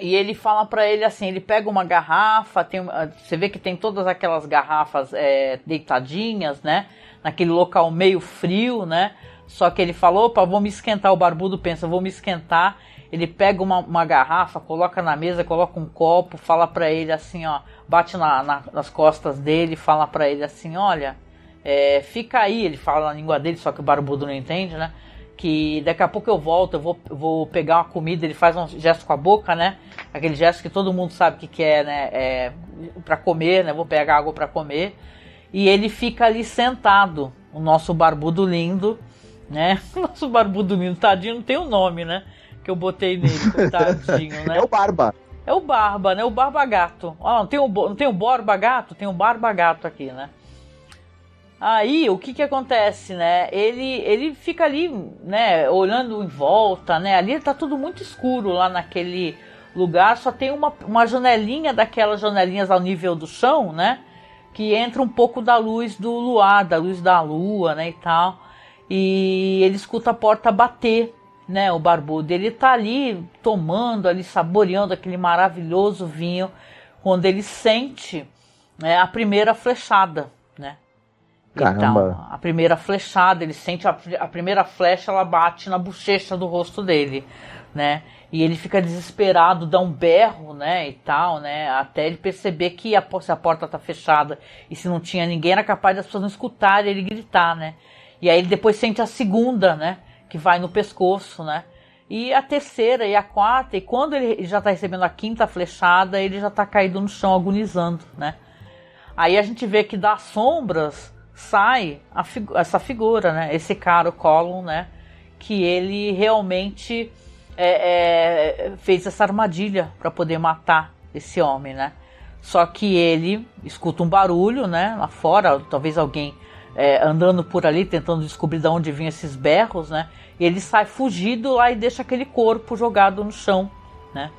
A: E ele fala para ele assim, ele pega uma garrafa, tem, você vê que tem todas aquelas garrafas é, deitadinhas, né? Naquele local meio frio, né? Só que ele falou, opa, vou me esquentar. O barbudo pensa, vou me esquentar. Ele pega uma, uma garrafa, coloca na mesa, coloca um copo, fala para ele assim, ó, bate na, na, nas costas dele, fala para ele assim, olha, é, fica aí. Ele fala na língua dele, só que o barbudo não entende, né? Que daqui a pouco eu volto, eu vou, vou pegar uma comida, ele faz um gesto com a boca, né? Aquele gesto que todo mundo sabe que quer, é, né? É para comer, né? Vou pegar água para comer. E ele fica ali sentado, o nosso barbudo lindo, né? O nosso barbudo lindo, tadinho, não tem o um nome, né? Que eu botei nele, coitadinho, né?
B: É o Barba.
A: É o Barba, né? O Barba Gato. Ó, não tem o, não tem o Borba Gato? Tem o Barba Gato aqui, né? Aí o que que acontece, né? Ele ele fica ali, né, olhando em volta, né? Ali tá tudo muito escuro lá naquele lugar, só tem uma, uma janelinha daquelas janelinhas ao nível do chão, né? Que entra um pouco da luz do luar, da luz da lua, né, e tal. E ele escuta a porta bater, né, o barbudo. Ele tá ali tomando, ali saboreando aquele maravilhoso vinho, quando ele sente né, a primeira flechada
B: Caramba.
A: Então, a primeira flechada, ele sente a, a primeira flecha, ela bate na bochecha do rosto dele, né? E ele fica desesperado, dá um berro, né, e tal, né, até ele perceber que a, se a porta tá fechada e se não tinha ninguém, era capaz das pessoas não escutarem ele gritar, né. E aí ele depois sente a segunda, né, que vai no pescoço, né, e a terceira e a quarta, e quando ele já tá recebendo a quinta flechada, ele já tá caído no chão agonizando, né. Aí a gente vê que das sombras sai essa figura, né, esse cara, o Colin, né, que ele realmente é, é, fez essa armadilha para poder matar esse homem, né? Só que ele escuta um barulho, né? Lá fora, talvez alguém é, andando por ali tentando descobrir de onde vinham esses berros, né? E ele sai fugido lá e deixa aquele corpo jogado no chão, né?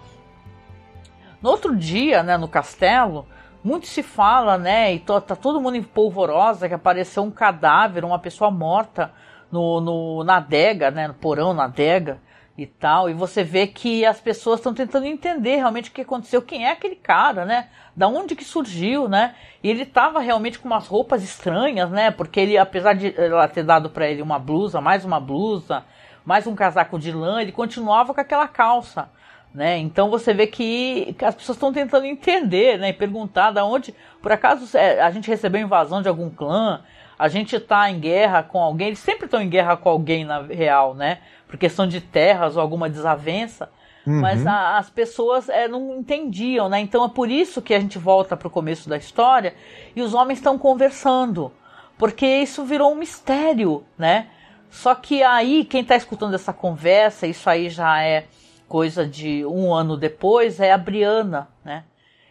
A: No outro dia, né, no castelo, muito se fala, né, e tá todo mundo em polvorosa que apareceu um cadáver, uma pessoa morta no, no na adega, né, no porão, na adega, e tal, e você vê que as pessoas estão tentando entender realmente o que aconteceu, quem é aquele cara, né? Da onde que surgiu, né? E ele tava realmente com umas roupas estranhas, né? Porque ele, apesar de ela ter dado para ele uma blusa, mais uma blusa, mais um casaco de lã, ele continuava com aquela calça, né? Então você vê que, as pessoas estão tentando entender, né? Perguntar da onde, por acaso é, a gente recebeu invasão de algum clã, a gente está em guerra com alguém, eles sempre estão em guerra com alguém na real, né? por questão de terras ou alguma desavença, uhum. mas a, as pessoas é, não entendiam, né? Então é por isso que a gente volta para o começo da história e os homens estão conversando, porque isso virou um mistério, né? Só que aí quem está escutando essa conversa, isso aí já é coisa de um ano depois, é a Briana, né?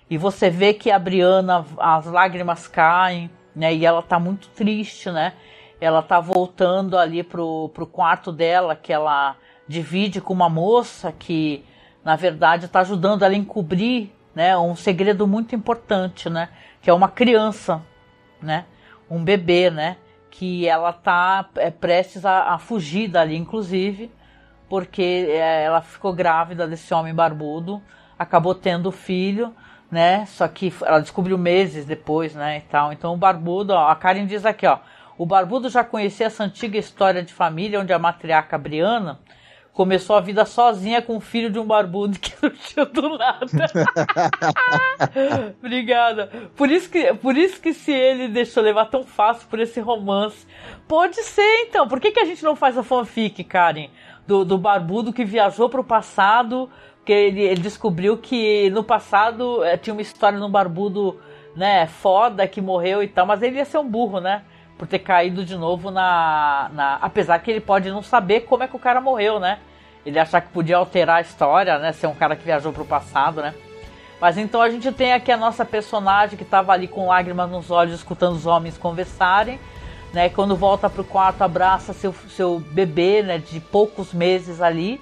A: E você vê que a Briana, as lágrimas caem, né? E ela está muito triste, né? ela tá voltando ali pro, pro quarto dela, que ela divide com uma moça que, na verdade, está ajudando ela a encobrir né, um segredo muito importante, né? Que é uma criança, né? Um bebê, né? Que ela tá é, prestes a, a fugir dali, inclusive, porque é, ela ficou grávida desse homem barbudo, acabou tendo filho, né? Só que ela descobriu meses depois, né? E tal. Então o barbudo, ó, a Karen diz aqui, ó. O Barbudo já conhecia essa antiga história de família onde a matriarca Briana começou a vida sozinha com o filho de um barbudo que surgiu do nada. Obrigada. Por isso, que, por isso que se ele deixou levar tão fácil por esse romance. Pode ser, então. Por que, que a gente não faz a fanfic, Karen? Do, do barbudo que viajou para o passado, que ele, ele, descobriu que no passado é, tinha uma história no barbudo né, foda que morreu e tal, mas ele ia ser um burro, né? por ter caído de novo na, na. Apesar que ele pode não saber como é que o cara morreu, né? Ele achar que podia alterar a história, né? Ser um cara que viajou pro passado, né? Mas então a gente tem aqui a nossa personagem que estava ali com lágrimas nos olhos, escutando os homens conversarem, né? Quando volta pro quarto, abraça seu, seu bebê, né? De poucos meses ali,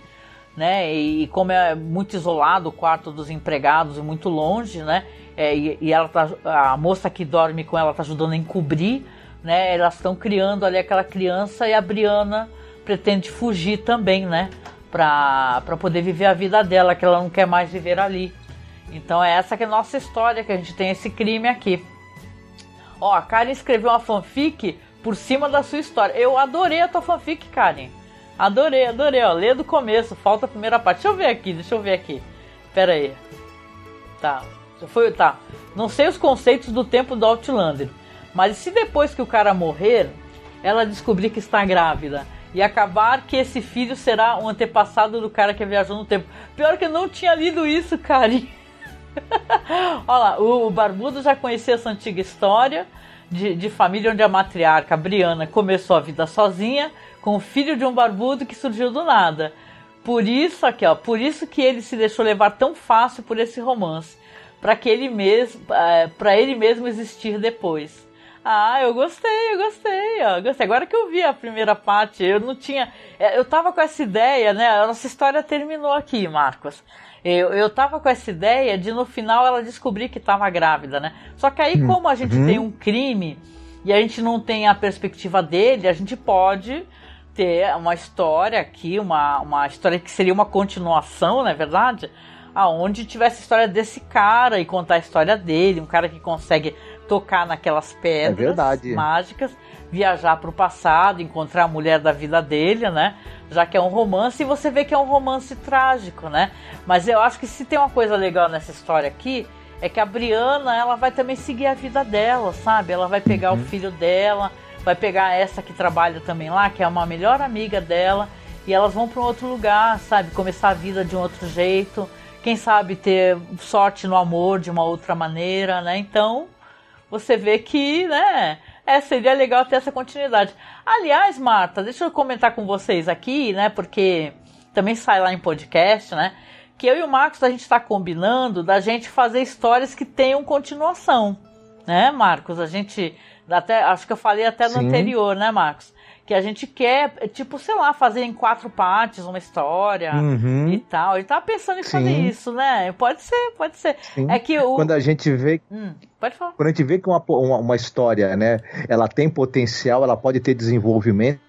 A: né? E, e como é muito isolado o quarto dos empregados e muito longe, né? É, e, e, ela tá, a moça que dorme com ela tá ajudando a encobrir né? Elas estão criando ali aquela criança e a Briana pretende fugir também, né? Pra poder viver a vida dela, que ela não quer mais viver ali. Então é essa que é a nossa história, que a gente tem esse crime aqui. Ó, a Karen escreveu uma fanfic por cima da sua história. Eu adorei a tua fanfic, Karen. Adorei, adorei, ó. Lê do começo, falta a primeira parte. Deixa eu ver aqui, deixa eu ver aqui. Pera aí. Tá. Foi, tá. Não sei os conceitos do tempo do Outlander. Mas se depois que o cara morrer, ela descobrir que está grávida e acabar que esse filho será um antepassado do cara que viajou no tempo. Pior que eu não tinha lido isso, cara. Olha lá, o Barbudo já conhecia essa antiga história de, de família onde a matriarca Briana começou a vida sozinha com o filho de um barbudo que surgiu do nada. Por isso aqui, ó, por isso que ele se deixou levar tão fácil por esse romance, para que ele mesmo, é, para ele mesmo existir depois. Ah, eu gostei, eu gostei, ó. Gostei. Agora que eu vi a primeira parte, eu não tinha. É, eu tava com essa ideia, né? A nossa história terminou aqui, Marcos. Eu, eu tava com essa ideia de no final ela descobrir que tava grávida, né? Só que aí, hum, como a gente uhum. tem um crime e a gente não tem a perspectiva dele, a gente pode ter uma história aqui, uma, uma história que seria uma continuação, não é verdade? aonde tivesse a história desse cara e contar a história dele, um cara que consegue tocar naquelas pedras
B: É
A: mágicas, viajar para o passado, encontrar a mulher da vida dele, né? Já que é um romance, e você vê que é um romance trágico, né? Mas eu acho que se tem uma coisa legal nessa história aqui, é que a Briana, ela vai também seguir a vida dela, sabe? Ela vai pegar
B: Uhum.
A: o filho dela, vai pegar essa que trabalha também lá, que é uma melhor amiga dela, e elas vão para um outro lugar, sabe? Começar a vida de um outro jeito. Quem sabe ter sorte no amor de uma outra maneira, né? Então, você vê que, né? É, seria legal ter essa continuidade. Aliás, Marta, deixa eu comentar com vocês aqui, né? Porque também sai lá em podcast, né? Que eu e o Marcos a gente está combinando da gente fazer histórias que tenham continuação, né, Marcos? A gente até acho que eu falei até no
B: Sim.
A: anterior, né, Marcos? Que a gente quer, tipo, sei lá, fazer em quatro partes uma história
B: Uhum.
A: e tal. Ele tava pensando em fazer
B: Sim.
A: isso, né? Pode ser, pode ser.
B: Sim.
A: É que o.
B: Quando a gente vê
A: Hum, pode falar.
B: quando a gente vê que uma, uma, uma história, né, ela tem potencial, ela pode ter desenvolvimento,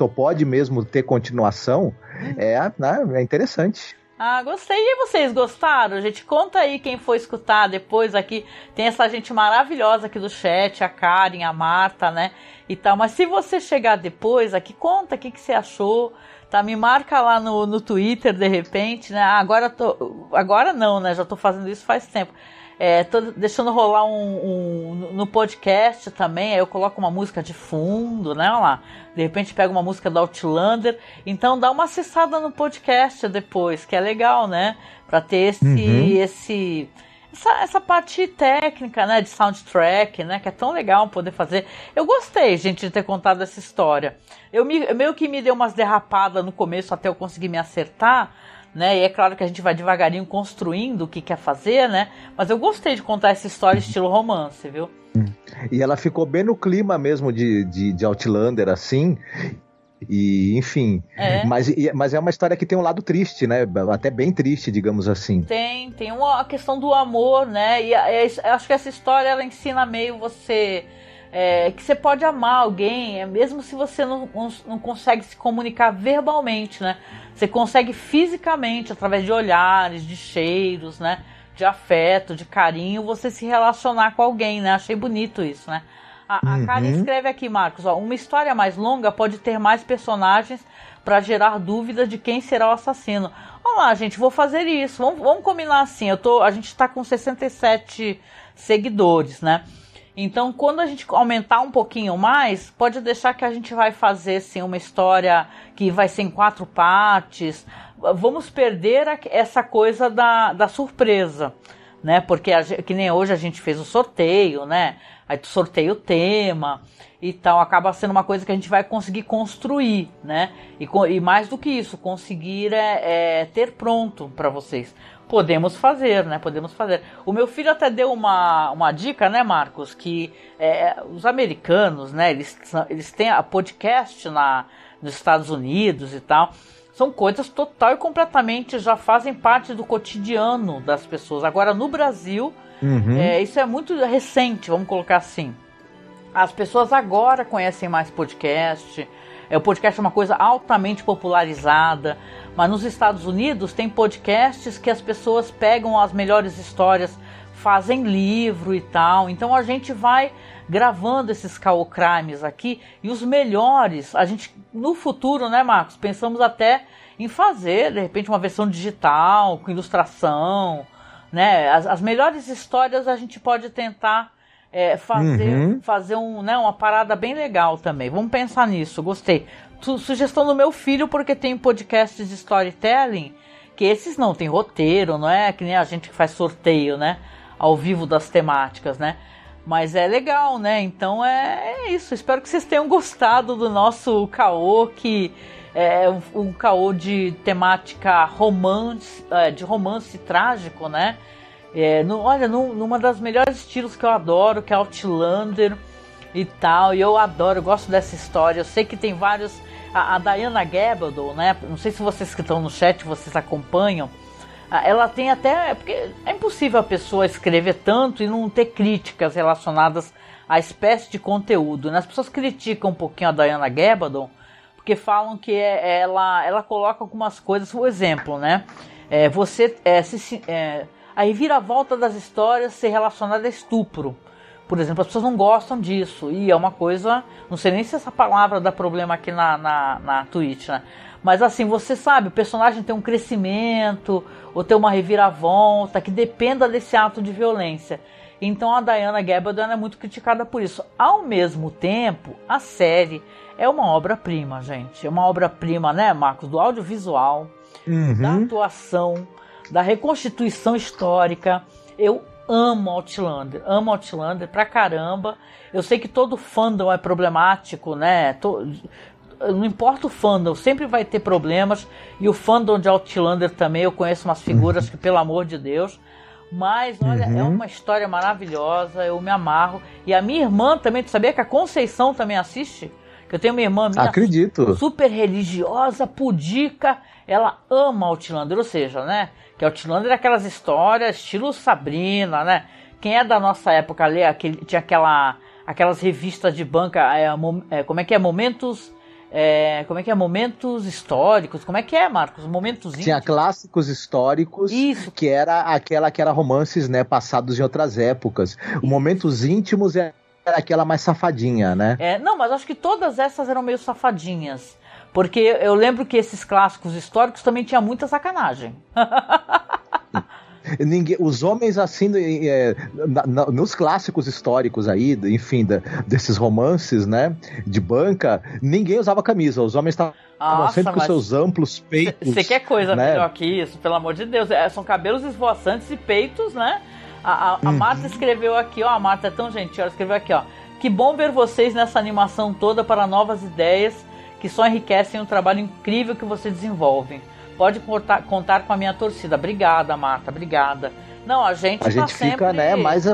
B: ou pode mesmo ter continuação, é, né, é interessante.
A: Ah, gostei. E vocês gostaram? Gente, conta aí quem for escutar depois aqui. Tem essa gente maravilhosa aqui do chat, a Karen, a Marta, né? E tal. Mas se você chegar depois aqui, conta o que, que você achou. Tá? Me marca lá no, no Twitter de repente, né? Ah, agora tô. Agora não, né? Já tô fazendo isso faz tempo. É, tô deixando rolar um, um- no podcast também, aí eu coloco uma música de fundo, né? Olha lá. De repente pega uma música do Outlander. Então dá uma acessada no podcast depois, que é legal, né? Pra ter esse.
B: Uhum.
A: esse essa, essa parte técnica, né? De soundtrack, né? Que é tão legal poder fazer. Eu gostei, gente, de ter contado essa história. Eu me, meio que me deu umas derrapadas no começo até eu conseguir me acertar né? E é claro que a gente vai devagarinho construindo o que quer fazer, né? Mas eu gostei de contar essa história estilo romance, viu?
B: E ela ficou bem no clima mesmo de, de, de Outlander, assim. E, enfim.
A: É.
B: Mas, e- mas é uma história que tem um lado triste, né? Até bem triste, digamos assim.
A: Tem, tem uma a questão do amor, né? E eu acho que essa história ela ensina meio você é, que você pode amar alguém, é, mesmo se você não, não, não consegue se comunicar verbalmente, né? Você consegue fisicamente, através de olhares, de cheiros, né? De afeto, de carinho, você se relacionar com alguém, né? Achei bonito isso, né? A, a
B: Uhum.
A: Karen escreve aqui, Marcos, ó, uma história mais longa pode ter mais personagens para gerar dúvida de quem será o assassino. Vamos lá, gente, vou fazer isso. Vamos, vamos combinar assim. Eu tô, a gente está com 67 seguidores, né? Então, quando a gente aumentar um pouquinho mais, pode deixar que a gente vai fazer assim, uma história que vai ser em quatro partes. Vamos perder essa coisa da, da surpresa, né? Porque a que nem hoje a gente fez o sorteio, né? Aí tu sorteia o tema e tal, acaba sendo uma coisa que a gente vai conseguir construir, né? E, e mais do que isso, conseguir é, é, ter pronto para vocês. Podemos fazer, né? Podemos fazer. O meu filho até deu uma, uma dica, né, Marcos? Que é, os americanos, né? Eles, eles têm a podcast na, nos Estados Unidos e tal. São coisas total e completamente já fazem parte do cotidiano das pessoas. Agora, no Brasil,
B: Uhum.
A: é, isso é muito recente, vamos colocar assim. As pessoas agora conhecem mais podcast. É, o podcast é uma coisa altamente popularizada. Mas nos Estados Unidos tem podcasts que as pessoas pegam as melhores histórias, fazem livro e tal. Então a gente vai gravando esses caô crimes aqui e os melhores, a gente no futuro, né, Marcos, pensamos até em fazer, de repente, uma versão digital, com ilustração, né? As, as melhores histórias a gente pode tentar é, fazer,
B: Uhum.
A: fazer um, né, uma parada bem legal também. Vamos pensar nisso, gostei. Su- sugestão do meu filho, porque tem podcasts de storytelling, que esses não tem roteiro, não é que nem a gente que faz sorteio, né? Ao vivo das temáticas, né? Mas é legal, né? Então é, é isso. Espero que vocês tenham gostado do nosso caô, que é um, um caô de temática romance, é, de romance trágico, né? É, no- olha, num- numa das melhores estilos que eu adoro, que é Outlander e tal. E eu adoro, eu gosto dessa história. Eu sei que tem vários. A, a Diana Gabaldon, né? Não sei se vocês que estão no chat vocês acompanham. Ela tem até. Porque é impossível a pessoa escrever tanto e não ter críticas relacionadas à espécie de conteúdo. Né? As pessoas criticam um pouquinho a Diana Gabaldon porque falam que é- ela, ela coloca algumas coisas. Por exemplo, né? é, você é, se, é, a reviravolta das histórias ser relacionada a estupro. Por exemplo, as pessoas não gostam disso. E é uma coisa. Não sei nem se essa palavra dá problema aqui na, na, na Twitch, né? Mas assim, você sabe, o personagem tem um crescimento, ou tem uma reviravolta, que dependa desse ato de violência. Então a Diana Gabaldon é muito criticada por isso. Ao mesmo tempo, a série é uma obra-prima, gente. É uma obra-prima, né, Marcos? Do audiovisual, uhum. da atuação, da reconstituição histórica. Eu amo Outlander, amo Outlander pra caramba. Eu sei que todo fandom é problemático, né? Não importa o fandom, sempre vai ter problemas. E o fandom de Outlander também, eu conheço umas figuras uhum. que, pelo amor de Deus. Mas, olha, é uhum. é uma história maravilhosa, eu me amarro. E a minha irmã também, tu sabia que a Conceição também assiste? Que eu tenho uma irmã minha
B: Acredito.
A: super religiosa, pudica, ela ama Outlander, ou seja, né? Que Outlander é aquelas histórias estilo Sabrina, né? Quem é da nossa época lê aquele, tinha aquela, aquelas revistas de banca, é, é, como é que é? Momentos. É, como é que é? Momentos históricos. Como é que é, Marcos? Momentos
B: Tinha clássicos históricos, Isso. que era aquela que era romances, né, passados em outras épocas. O Momentos íntimos é aquela mais safadinha, né?
A: É, não, mas acho que todas essas eram meio safadinhas. Porque eu lembro que esses clássicos históricos também tinha muita sacanagem.
B: Ninguém, os homens, assim, é, na, na, nos clássicos históricos aí, enfim, da, desses romances, né, de banca, ninguém usava camisa. Os homens estavam sempre com seus amplos peitos.
A: Você quer coisa né? melhor que isso, pelo amor de Deus? É, são cabelos esvoaçantes e peitos, né? A, a, a uhum. Marta escreveu aqui, ó, a Marta é tão gentil, ela escreveu aqui, ó. Que bom ver vocês nessa animação toda para novas ideias que só enriquecem o trabalho incrível que você desenvolve. Pode contar, contar com a minha torcida. Obrigada, Marta, obrigada. Não, a gente
B: A tá gente sempre... fica, né, mais...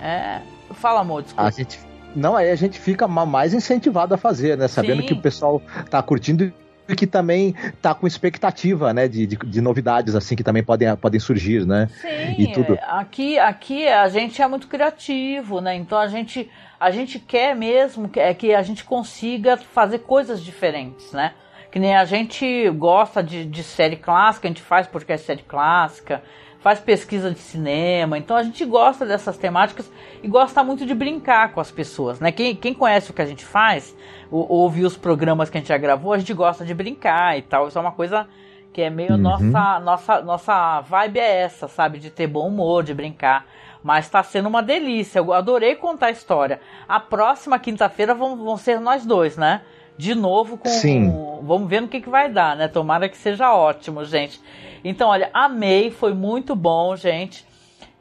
A: É... Fala, amor, desculpa.
B: A gente... Não, aí a gente fica mais incentivado a fazer, né? Sabendo Sim. que o pessoal tá curtindo e que também tá com expectativa, né, de, de, de, novidades assim que também podem, podem surgir, né?
A: Sim, e tudo. aqui aqui a gente é muito criativo, né? Então a gente a gente quer mesmo que, é que a gente consiga fazer coisas diferentes, né? Que nem a gente gosta de, de série clássica, a gente faz porque é série clássica, faz pesquisa de cinema, então a gente gosta dessas temáticas e gosta muito de brincar com as pessoas, né? Quem, quem conhece o que a gente faz, ou, ouve os programas que a gente já gravou, a gente gosta de brincar e tal. Isso é uma coisa que é meio uhum. nossa, nossa, nossa vibe é essa, sabe? De ter bom humor, de brincar. Mas está sendo uma delícia. Eu adorei contar a história. A próxima quinta-feira vão, vão ser nós dois, né? De novo com.
B: Sim.
A: vamos ver no que, que vai dar, né? Tomara que seja ótimo, gente. Então, olha, amei, foi muito bom, gente.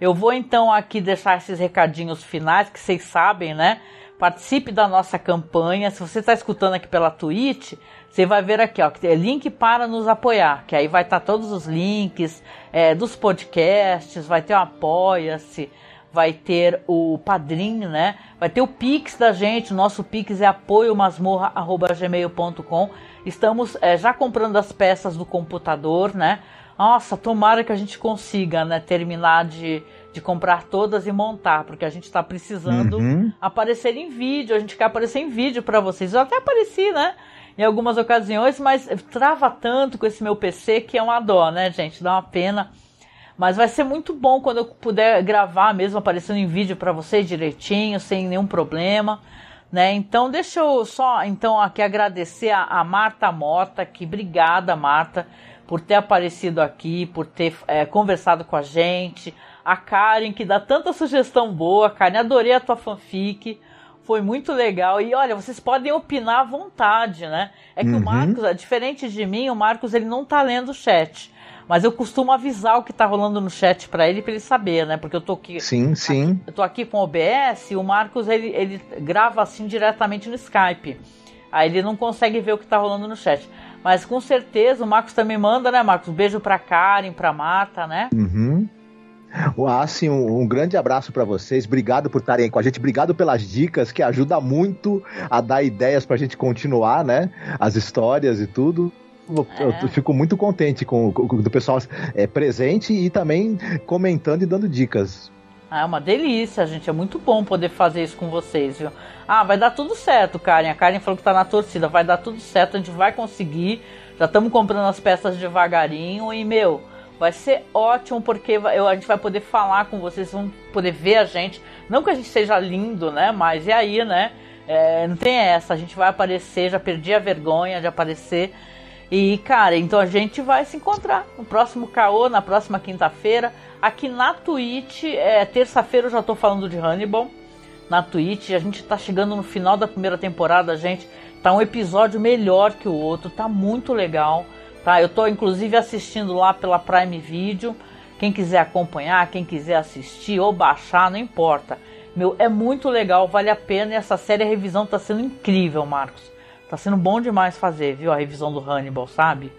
A: Eu vou então aqui deixar esses recadinhos finais que vocês sabem, né? Participe da nossa campanha. Se você está escutando aqui pela Twitch, você vai ver aqui, ó, que tem link para nos apoiar, que aí vai estar tá todos os links é, dos podcasts, vai ter o Apoia-se, vai ter o Padrim, né? Vai ter o Pix da gente, o nosso Pix é apoiomasmorra.gmail.com. Estamos é, já comprando as peças do computador, né? Nossa, tomara que a gente consiga, né, terminar de, de comprar todas e montar, porque a gente está precisando uhum. aparecer em vídeo, a gente quer aparecer em vídeo para vocês. Eu até apareci, né? em algumas ocasiões, mas trava tanto com esse meu PC que é uma dó, né, gente? Dá uma pena. Mas vai ser muito bom quando eu puder gravar mesmo, aparecendo em vídeo para vocês direitinho, sem nenhum problema. Né? Então, deixa eu só então aqui agradecer a, a Marta Mota, que obrigada, Marta, por ter aparecido aqui, por ter é, conversado com a gente. A Karen, que dá tanta sugestão boa. Karen, adorei a tua fanfic. Foi muito legal. E olha, vocês podem opinar à vontade, né? É que uhum. o Marcos, é diferente de mim, o Marcos ele não tá lendo o chat. Mas eu costumo avisar o que tá rolando no chat para ele, para ele saber, né? Porque eu tô aqui.
B: Sim, sim.
A: Eu tô aqui com o OBS e o Marcos ele, ele grava assim diretamente no Skype. Aí ele não consegue ver o que tá rolando no chat. Mas com certeza o Marcos também manda, né, Marcos? Beijo pra Karen, pra Marta, né?
B: Uhum. Assim, um, um grande abraço para vocês. Obrigado por estarem aí com a gente. Obrigado pelas dicas, que ajuda muito a dar ideias pra gente continuar, né? As histórias e tudo. É. Eu fico muito contente com, com o pessoal é, presente e também comentando e dando dicas.
A: Ah, é uma delícia, gente. É muito bom poder fazer isso com vocês, viu? Ah, vai dar tudo certo, Karen. A Karen falou que tá na torcida. Vai dar tudo certo, a gente vai conseguir. Já estamos comprando as peças devagarinho e, meu, Vai ser ótimo porque eu, a gente vai poder falar com vocês, vão poder ver a gente. Não que a gente seja lindo, né? Mas e aí, né? É, não tem essa, a gente vai aparecer, já perdi a vergonha de aparecer. E, cara, então a gente vai se encontrar no próximo caô, na próxima quinta-feira. Aqui na Twitch, é, terça-feira eu já tô falando de Hannibal. Na Twitch, a gente tá chegando no final da primeira temporada, gente. Tá um episódio melhor que o outro, tá muito legal. Tá? Eu tô inclusive assistindo lá pela Prime Video. Quem quiser acompanhar, quem quiser assistir ou baixar, não importa. Meu, é muito legal, vale a pena e essa série revisão tá sendo incrível, Marcos. Tá sendo bom demais fazer, viu? A revisão do Hannibal, sabe?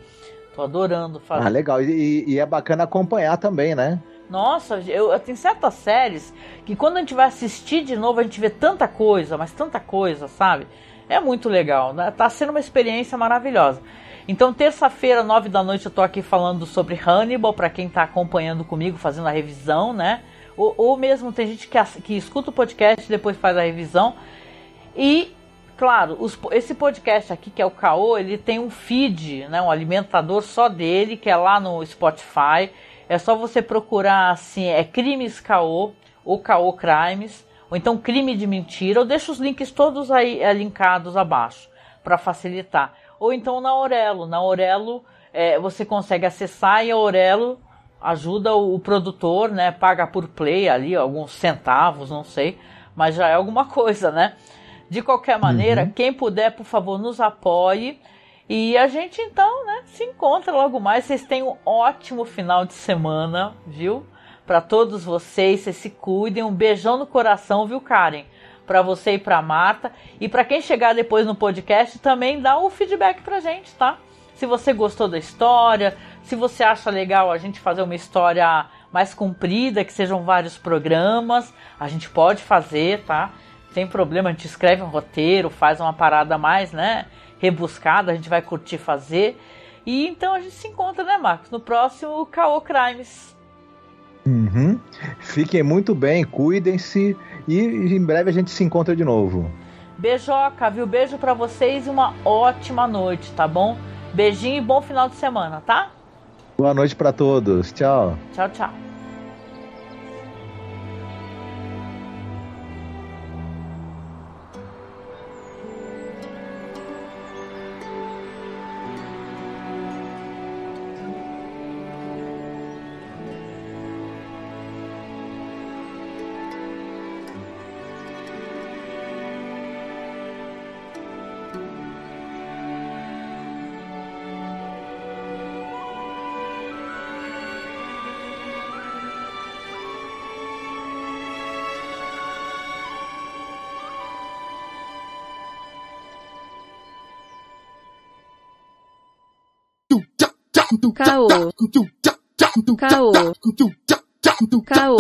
A: Tô adorando fazer.
B: Ah, legal. E, e é bacana acompanhar também, né?
A: Nossa, eu, eu tenho certas séries que quando a gente vai assistir de novo, a gente vê tanta coisa, mas tanta coisa, sabe? É muito legal, né? Tá sendo uma experiência maravilhosa. Então, terça-feira, nove da noite, eu tô aqui falando sobre Hannibal, para quem tá acompanhando comigo, fazendo a revisão, né? Ou, ou mesmo tem gente que, que escuta o podcast e depois faz a revisão. E, claro, os, esse podcast aqui, que é o Caô, ele tem um feed, né? Um alimentador só dele, que é lá no Spotify. É só você procurar assim, é Crimes Caô ou Caô Crimes, ou então Crime de Mentira. Eu deixo os links todos aí é, linkados abaixo para facilitar. Ou então na Aurelo. Na Aurelo é, você consegue acessar e a Aurelo ajuda o, o, produtor, né? Paga por play ali, alguns centavos, não sei, mas já é alguma coisa, né? De qualquer maneira, uhum. quem puder, por favor, nos apoie. E a gente então, né, se encontra logo mais. Vocês têm um ótimo final de semana, viu? Para todos vocês, vocês se cuidem. Um beijão no coração, viu, Karen? Para você e para Marta. E para quem chegar depois no podcast, também dá o feedback pra gente, tá? Se você gostou da história, se você acha legal a gente fazer uma história mais comprida, que sejam vários programas, a gente pode fazer, tá? Sem problema, a gente escreve um roteiro, faz uma parada mais, né? rebuscada, a gente vai curtir fazer. E então a gente se encontra, né, Marcos, no próximo Caô Crimes.
B: Uhum. Fiquem muito bem, cuidem-se e em breve a gente se encontra de novo.
A: Beijoca, viu? Beijo para vocês e uma ótima noite, tá bom? Beijinho e bom final de semana, tá?
B: Boa noite para todos. Tchau.
A: Tchau, tchau.
C: Caô. Caô. Caô.